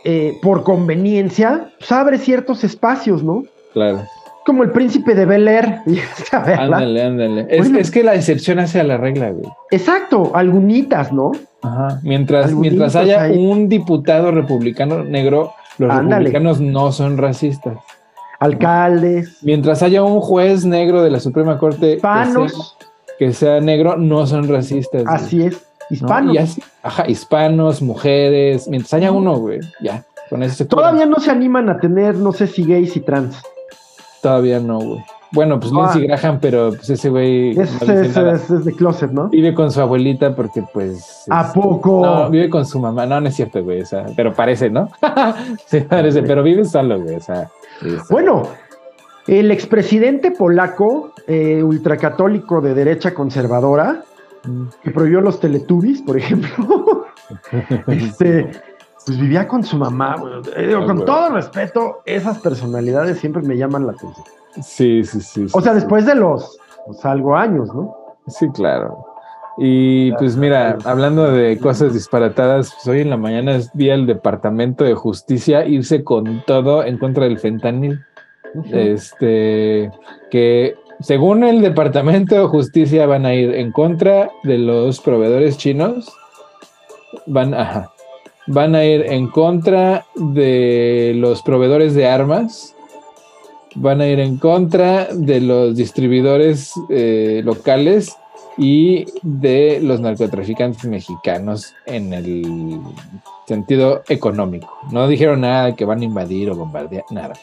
eh, por conveniencia, pues, abre ciertos espacios, ¿no? Claro como el príncipe de Bel Air. ándale, ándale. Es, que la excepción hace la regla, güey. Exacto, algunitas, ¿no? Ajá. Mientras, mientras haya un diputado republicano negro, los republicanos no son racistas. Alcaldes. Mientras haya un juez negro de la Suprema Corte Panos. Que, sea, negro, no son racistas. Así es. Hispanos. ajá, hispanos, mujeres, mientras haya uno, güey, ya. Con eso se Todavía no se animan a tener, no sé si gays y trans. Todavía no, güey. Bueno, pues ah. Lindsey Graham, pero pues ese güey. Es, es, de closet, ¿no? Vive con su abuelita porque, pues. ¿A poco? No, vive con su mamá. No, no es cierto, güey. O sea, pero parece, ¿no? sí, parece, pero vive solo, güey. O sea. Bueno, el expresidente polaco, eh, ultracatólico de derecha conservadora, mm. que prohibió los teletubbies, por ejemplo, este, pues vivía con su mamá. Eh, con ah, todo respeto, esas personalidades siempre me llaman la atención. Sí, sí, sí. O sea, después de los, algo años, ¿no? Sí, claro. Y pues mira, hablando de cosas disparatadas, pues hoy en la mañana vi al Departamento de Justicia irse con todo en contra del fentanil. Este, que según el Departamento de Justicia van a ir en contra de los proveedores chinos. Van, van a ir en contra de los proveedores de armas van a ir en contra de los distribuidores eh, locales y de los narcotraficantes mexicanos en el sentido económico. No dijeron nada que van a invadir o bombardear, nada,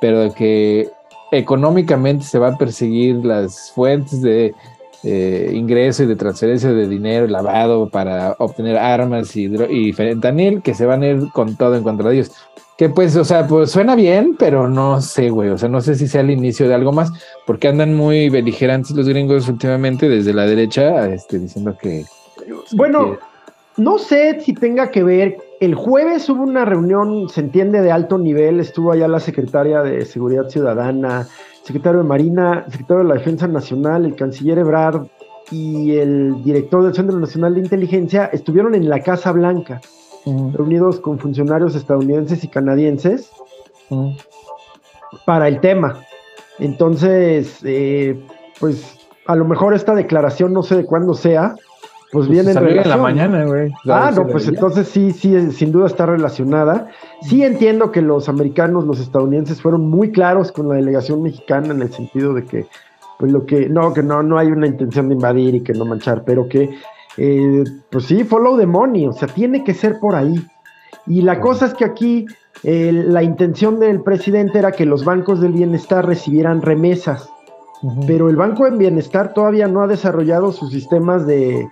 pero que económicamente se va a perseguir las fuentes de eh, ingreso y de transferencia de dinero lavado para obtener armas y, y fentanil, que se van a ir con todo en contra de ellos. Que pues, o sea, pues suena bien, pero no sé, güey. O sea, no sé si sea el inicio de algo más, porque andan muy beligerantes los gringos últimamente desde la derecha, este, diciendo que. Bueno, no sé si tenga que ver. El jueves hubo una reunión, se entiende, de alto nivel. Estuvo allá la secretaria de Seguridad Ciudadana, secretario de Marina, secretario de la Defensa Nacional, el canciller Ebrard y el director del Centro Nacional de Inteligencia. Estuvieron en la Casa Blanca reunidos con funcionarios estadounidenses y canadienses para el tema. Entonces, eh, pues a lo mejor esta declaración, no sé de cuándo sea, pues, pues viene en relación. la mañana, güey. Ah, no, pues entonces sí, sí, sin duda está relacionada. Sí entiendo que los americanos, los estadounidenses fueron muy claros con la delegación mexicana en el sentido de que, pues lo que, no, que no, no hay una intención de invadir y que no manchar, pero que eh, pues sí, follow the money, o sea, tiene que ser por ahí. Y la cosa es que aquí eh, la intención del presidente era que los bancos del bienestar recibieran remesas, pero el Banco del Bienestar todavía no ha desarrollado sus sistemas de,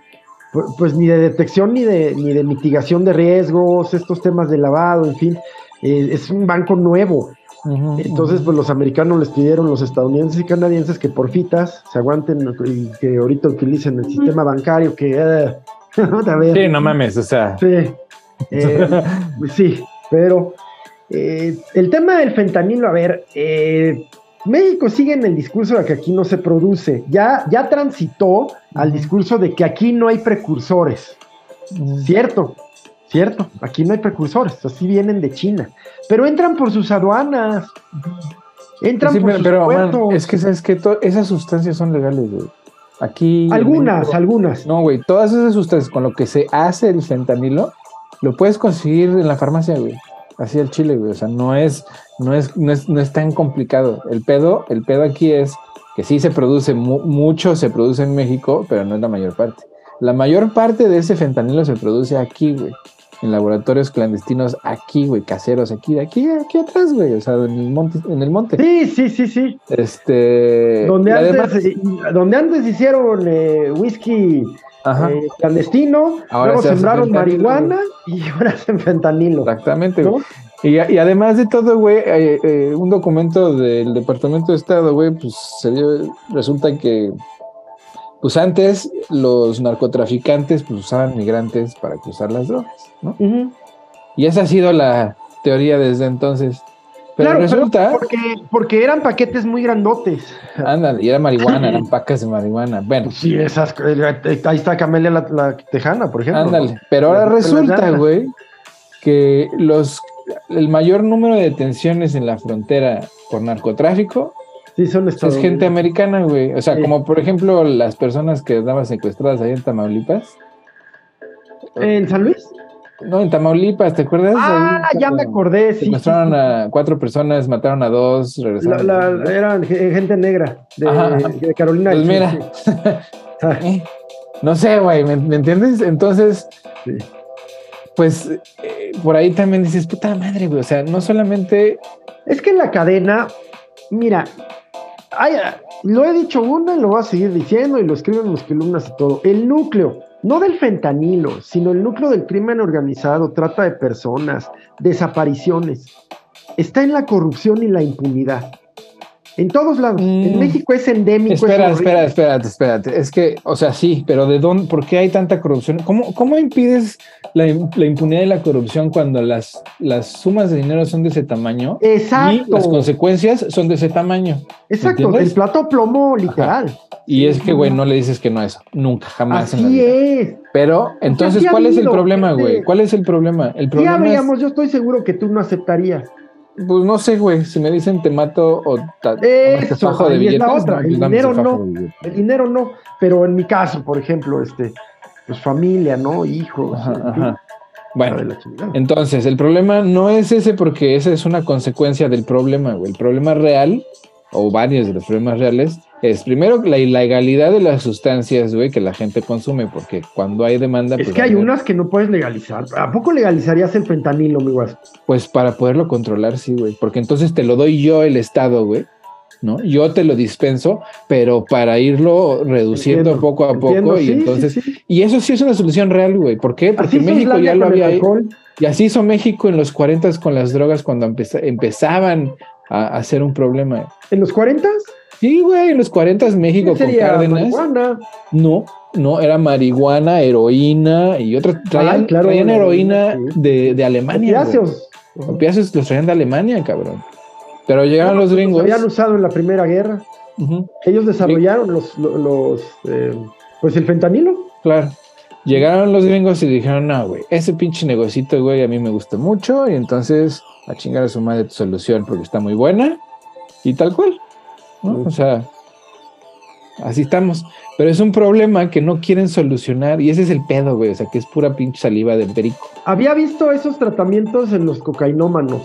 pues ni de detección ni de, ni de mitigación de riesgos, estos temas de lavado, en fin, eh, es un banco nuevo. Entonces, pues los americanos les pidieron, los estadounidenses y canadienses, que por fitas se aguanten y que ahorita utilicen el sistema bancario, que... Uh, sí, no mames, o sea... Sí, eh, pues sí pero eh, el tema del fentanilo, a ver, eh, México sigue en el discurso de que aquí no se produce, ya, ya transitó al discurso de que aquí no hay precursores, cierto, cierto, aquí no hay precursores, así vienen de China pero entran por sus aduanas. Entran por sus pero, es que sabes que esas sustancias son legales, güey. Aquí. Algunas, algunas. No, güey. Todas esas sustancias con lo que se hace el fentanilo, lo puedes conseguir en la farmacia, güey. Así el chile, güey. O sea, no es, no es, no es, no es tan complicado. El pedo, el pedo aquí es que sí se produce mucho, se produce en México, pero no es la mayor parte. La mayor parte de ese fentanilo se produce aquí, güey en laboratorios clandestinos aquí, güey, caseros, aquí, aquí, aquí atrás, güey, o sea, en el monte, en el monte. Sí, sí, sí, sí. Este. Donde, antes, donde antes hicieron eh, whisky eh, clandestino, ahora luego sembraron marihuana y ahora hacen fentanilo. Exactamente, ¿no? Y, y, además de todo, güey, eh, un documento del Departamento de Estado, güey, pues se dio, resulta que pues antes los narcotraficantes pues usaban migrantes para cruzar las drogas, ¿no? Y esa ha sido la teoría desde entonces. Pero claro, resulta. porque, porque eran paquetes muy grandotes. Ándale, y era marihuana, eran pacas de marihuana. Bueno. Sí, esas. Eh, ahí está Camelia la, Tejana, por ejemplo. Ándale. Pero ahora resulta, güey, que los el mayor número de detenciones en la frontera por narcotráfico Sí, son Es gente americana, güey. O sea, como por ejemplo las personas que estaban secuestradas ahí en Tamaulipas. ¿En San Luis? No, en Tamaulipas, ¿te acuerdas? Ah, ya me acordé, sí. Secuestraron a cuatro personas, mataron a dos, regresaron. eran gente negra, de, Carolina. Pues mira, eh, No sé, güey, ¿me, entiendes? Entonces, pues eh, por ahí también dices, puta madre, güey. O sea, no solamente. Es que la cadena, mira, lo he dicho una y lo voy a seguir diciendo y lo escribo en mis columnas y todo. El núcleo, no del fentanilo, sino el núcleo del crimen organizado, trata de personas, desapariciones, está en la corrupción y la impunidad. En todos lados. En mm. México es endémico. Espera, espera, espérate, espérate. Es que, o sea, sí, pero ¿de dónde? ¿Por qué hay tanta corrupción? ¿Cómo, cómo impides la, impunidad y la corrupción cuando las, las sumas de dinero son de ese tamaño? Exacto. Y las consecuencias son de ese tamaño. Exacto, el plato plomo, literal. Y es que, güey, no le dices que no a eso. Nunca, jamás. Así es. Pero, entonces, ¿cuál es el problema, güey? ¿Cuál es el problema? El problema. Ya veíamos, yo estoy seguro que tú no aceptarías. Pues no sé, güey. Si me dicen te mato o te Eso, de billetes, es otra. el dinero no. El dinero no. Pero en mi caso, por ejemplo, este, pues familia, ¿no? Hijos. Bueno, entonces el problema no es ese porque esa es una consecuencia del problema, güey. El problema real, o varios de los problemas reales, es primero la ilegalidad de las sustancias, güey, que la gente consume, porque cuando hay demanda. Es pues, que hay unas que no puedes legalizar. ¿A poco legalizarías el fentanilo, mi güey? Pues para poderlo controlar, sí, güey. Porque entonces te lo doy yo, el Estado, güey. ¿no? Yo te lo dispenso, pero para irlo reduciendo poco a poco. y entonces. Y eso sí es una solución real, güey. ¿Por qué? Porque México ya lo había. Y así hizo México en los 40 con las drogas cuando empezaban a, a ser un problema. ¿En los 40? Sí, güey, en los 40 México con Cárdenas. Marihuana? No, no, era marihuana, heroína y otras. Traían, traían heroína de, de, Alemania. Opiáceos. Opiáceos los traían de Alemania, cabrón. Pero llegaron los gringos. Los habían usado en la Primera Guerra. Ellos desarrollaron los, los, eh, pues el fentanilo. Claro. Llegaron los gringos y dijeron, no, güey, ese pinche negocito, güey, a mí me gusta mucho y entonces a chingar a su madre tu solución porque está muy buena y tal cual. O sea, así estamos. Pero es un problema que no quieren solucionar y ese es el pedo, güey. O sea, que es pura pinche saliva de perico. Había visto esos tratamientos en los cocainómanos.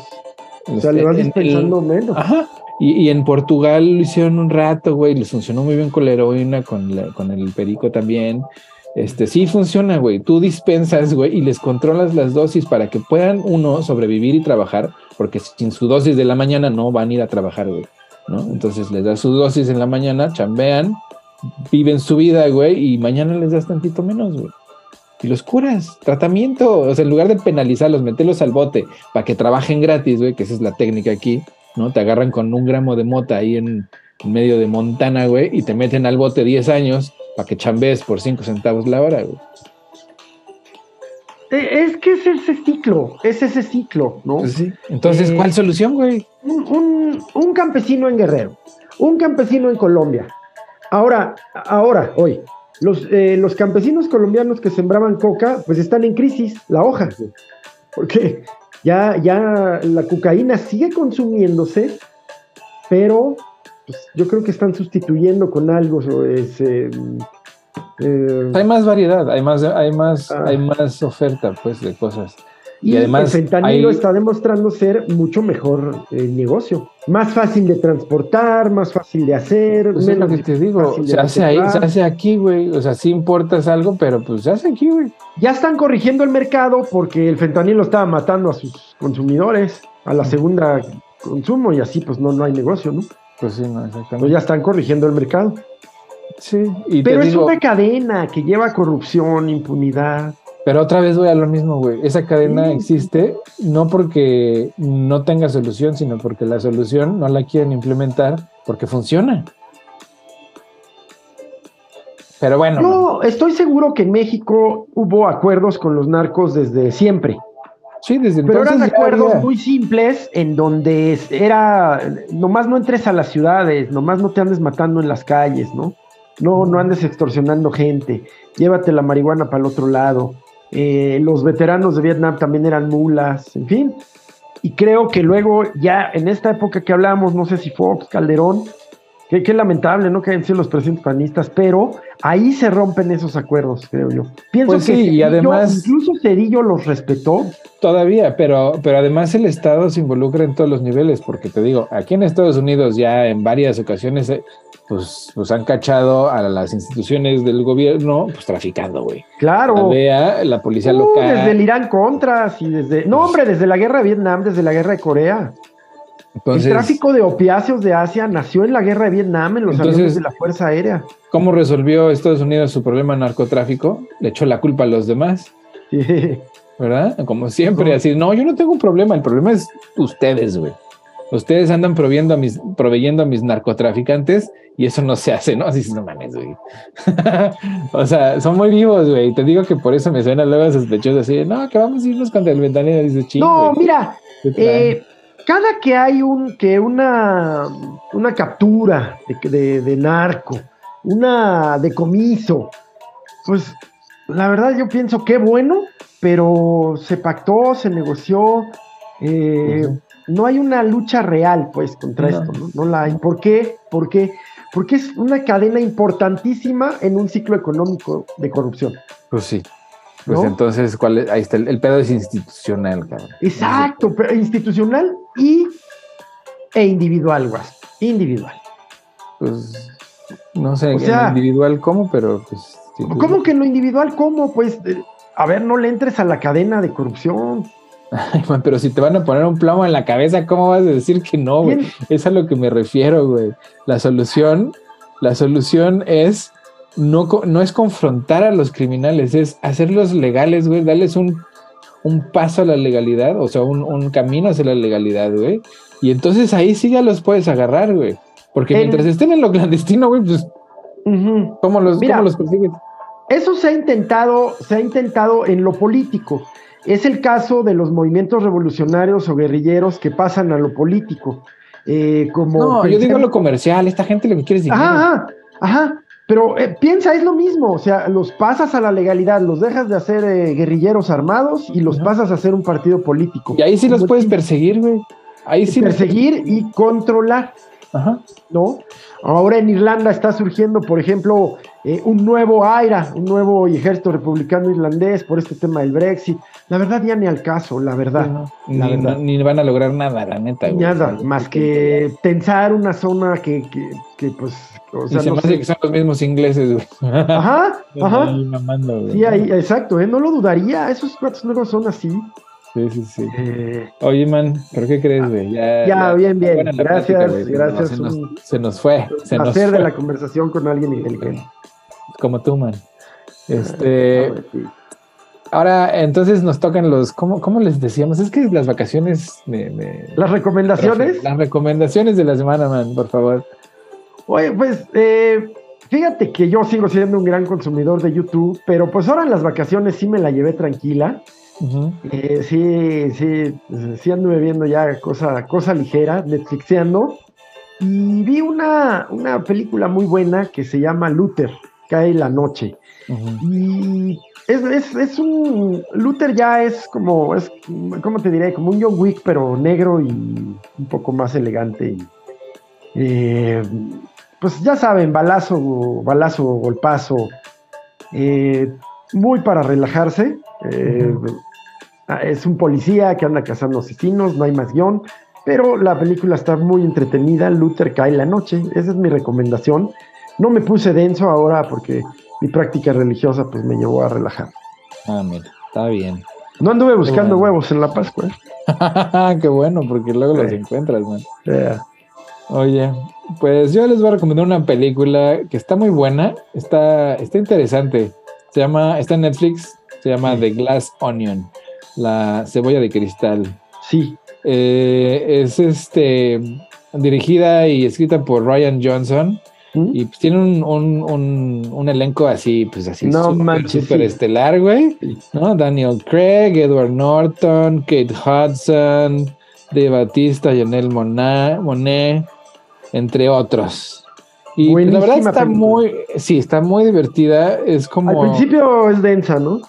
O sea, le vas pensando menos. Ajá. Y, en Portugal lo hicieron un rato, güey. Les funcionó muy bien con la heroína, con, con el perico también. Este, sí funciona, güey. Tú dispensas, güey, y les controlas las dosis para que puedan, uno, sobrevivir y trabajar, porque sin su dosis de la mañana no van a ir a trabajar, güey. Entonces les das su dosis en la mañana, chambean, viven su vida, güey, y mañana les das tantito menos, güey. Y los curas, tratamiento, o sea, en lugar de penalizarlos, meterlos al bote para que trabajen gratis, güey, que esa es la técnica aquí, ¿no? Te agarran con un gramo de mota ahí en, medio de Montana, güey, y te meten al bote 10 años para que chambees por 5 centavos la hora, güey. Eh, es que es ese ciclo, es ese ciclo, ¿no? Pues sí. Entonces, ¿cuál eh, solución, güey? Un, campesino en Guerrero, un campesino en Colombia. Ahora, ahora, hoy, los, eh, los campesinos colombianos que sembraban coca, pues están en crisis, la hoja, porque ya, ya la cocaína sigue consumiéndose, pero pues, yo creo que están sustituyendo con algo. Ese, eh, hay más variedad, hay más, hay más, ah. hay más oferta, pues, de cosas. Y, además el fentanilo está demostrando ser mucho mejor eh, negocio. Más fácil de transportar, más fácil de hacer. Pues menos es lo que te digo, se hace, ahí, se hace aquí, güey. O sea, sí importas algo, pero pues se hace aquí, güey. Ya están corrigiendo el mercado porque el fentanilo estaba matando a sus consumidores a la segunda consumo y así pues no, no hay negocio, ¿no? Pues sí, no, exactamente. Pues ya están corrigiendo el mercado. Sí, pero es una cadena que lleva corrupción, impunidad. Pero otra vez voy a lo mismo, güey. Esa cadena existe no porque no tenga solución, sino porque la solución no la quieren implementar porque funciona. Pero bueno. No, estoy seguro que en México hubo acuerdos con los narcos desde siempre. Sí, desde Pero eran acuerdos muy simples en donde era, nomás no entres a las ciudades, nomás no te andes matando en las calles, ¿no? No, no andes extorsionando gente, llévate la marihuana para el otro lado. Eh, los veteranos de Vietnam también eran mulas, en fin. Y creo que luego, ya en esta época que hablamos, no sé si Fox, Calderón, Qué, lamentable, ¿no? Que hayan sido los presidentes panistas, pero ahí se rompen esos acuerdos, creo yo. Pienso pues que sí, y además. Incluso Cedillo los respetó. Todavía, pero, pero además el Estado se involucra en todos los niveles, porque te digo, aquí en Estados Unidos ya en varias ocasiones eh, pues, pues han cachado a las instituciones del gobierno pues traficando, güey. Claro. La la policía uh, local. Desde el Irán Contras y desde. No, hombre, desde la guerra de Vietnam, desde la guerra de Corea el tráfico de opiáceos de Asia nació en la guerra de Vietnam, en los aviones de la Fuerza Aérea. ¿Cómo resolvió Estados Unidos su problema de narcotráfico? Le echó la culpa a los demás. ¿Verdad? Como siempre, así, no, yo no tengo un problema, el problema es ustedes, güey. Ustedes andan proveyendo a mis, proveyendo a mis narcotraficantes y eso no se hace, ¿no? Así no mames, güey. o sea, son muy vivos, güey. Te digo que por eso me suena luego sospechoso así, no, que vamos a irnos contra el ventanero, dice chingo. No, mira, eh, cada que hay un, que una, una captura de, de, narco, una decomiso, pues la verdad yo pienso que bueno, pero se pactó, se negoció, eh, no hay una lucha real pues contra esto, ¿no? No la hay. ¿Por qué? ¿Por qué? Porque es una cadena importantísima en un ciclo económico de corrupción. Pues sí. Pues entonces, ¿cuál ahí está, el, pedo es institucional, cabrón. Exacto, pero institucional y e individual, güey. Individual. Pues no sé, individual cómo, pero pues. ¿Cómo que en lo individual cómo? Pues, eh, a ver, no le entres a la cadena de corrupción. pero si te van a poner un plomo en la cabeza, ¿cómo vas a decir que no, güey? Es a lo que me refiero, güey. La solución, la solución es no, no es confrontar a los criminales, es hacerlos legales, güey, darles un, paso a la legalidad, o sea, un, camino hacia la legalidad, güey. Y entonces ahí sí ya los puedes agarrar, güey. Porque mientras estén en lo clandestino, güey, pues, ¿cómo, los, los persigues? Eso se ha intentado, se ha intentado en lo político. Es el caso de los movimientos revolucionarios o guerrilleros que pasan a lo político. Eh, como no, yo digo lo comercial, esta gente lo que quiere es dinero. Ajá, ajá. Pero eh, piensa, es lo mismo, o sea, los pasas a la legalidad, los dejas de hacer eh, guerrilleros armados y los pasas a hacer un partido político. Y ahí sí los puedes perseguir, güey. Ahí sí. Perseguir y controlar. Ajá. ¿No? Ahora en Irlanda está surgiendo, por ejemplo, eh, un nuevo AIRA, un nuevo ejército republicano irlandés por este tema del Brexit. La verdad ya ni al caso, la verdad. ni, van a lograr nada, la neta. Nada, más que tensar una zona que, que, pues... O sea, y se me hace que son los mismos ingleses, güey. Ajá, ajá. sí, ahí, exacto, ¿eh? no lo dudaría. Esos cuatro nuevos son así. Sí, sí, sí. Eh, Oye, man, ¿pero qué crees, güey? Ya, bien, bien. Gracias, gracias. se, nos, fue. Se nos fue. de la conversación con alguien inteligente. Como tú, man. Este. Ahora, entonces nos tocan los, ¿cómo, cómo les decíamos? Es que las vacaciones me, ¿Las recomendaciones? Las recomendaciones de la semana, man, por favor. Oye, pues, eh, fíjate que yo sigo siendo un gran consumidor de YouTube, pero pues ahora en las vacaciones sí me la llevé tranquila. Eh, sí, sí, sí anduve viendo ya cosa, cosa ligera, Netflixeando. Y vi una, una película muy buena que se llama Luther, Cae la Noche. Y es, es, un. Luther ya es como. Es, ¿Cómo te diré? Como un John Wick, pero negro y un poco más elegante. Eh, pues ya saben, balazo, balazo, golpazo. Eh, muy para relajarse. Es un policía que anda cazando asesinos, no hay más guion, pero la película está muy entretenida. Luther cae la noche, esa es mi recomendación. No me puse denso ahora porque mi práctica religiosa pues me llevó a relajar. Ah, mira, está bien. No anduve buscando huevos en la Pascua. Qué bueno, porque luego los encuentras, man. Oye, pues yo les voy a recomendar una película que está muy buena, está, está interesante. Se llama, está en Netflix, se llama The Glass Onion la cebolla de cristal. Sí. Eh, es este dirigida y escrita por Ryan Johnson. ¿Mm? Y pues tiene un, elenco así, pues así, no super, estelar, güey. ¿No? Daniel Craig, Edward Norton, Kate Hudson, De Batista, Janelle Monet, entre otros. Y la verdad está muy, sí, está muy divertida. Es como. Al principio es densa, ¿no?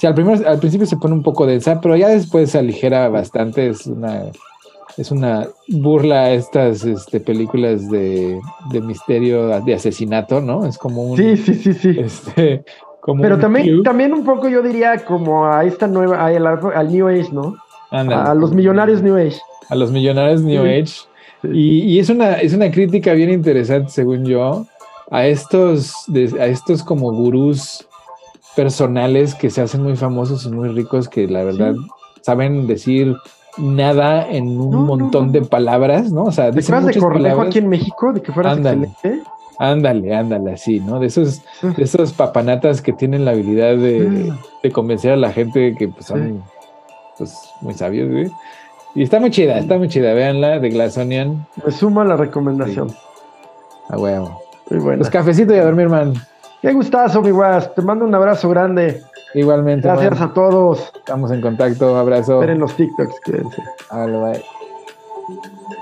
Sí, al, al principio se pone un poco densa, pero ya después se aligera bastante. Es una es una burla a estas este, películas de, de, misterio, de asesinato, ¿no? Es como un... Sí, sí, sí, sí. Este, como Pero también, también un poco yo diría como a esta nueva, al, al New Age, ¿no? a los millonarios New Age. A los millonarios New Age. Y, y, es, una, es una crítica bien interesante, según yo, a estos, a estos como gurús personales que se hacen muy famosos y muy ricos que la verdad saben decir nada en un montón de palabras, ¿no? O sea, ¿De de Cornejo aquí en México? ¿De que fueras ándale, excelente? Ándale, ándale, así, ¿no? De esos, de esos papanatas que tienen la habilidad de, de convencer a la gente que pues, son pues, muy sabios, güey. Y está muy chida, está muy chida, véanla, de Glass Onion. Me suma la recomendación. A huevo. Muy bueno. Los cafecitos y a dormir, man. Qué gustazo, mi guas. Te mando un abrazo grande. Igualmente. Gracias a todos. Estamos en contacto. Abrazo. Esperen los TikToks, quédense. Hola, bye.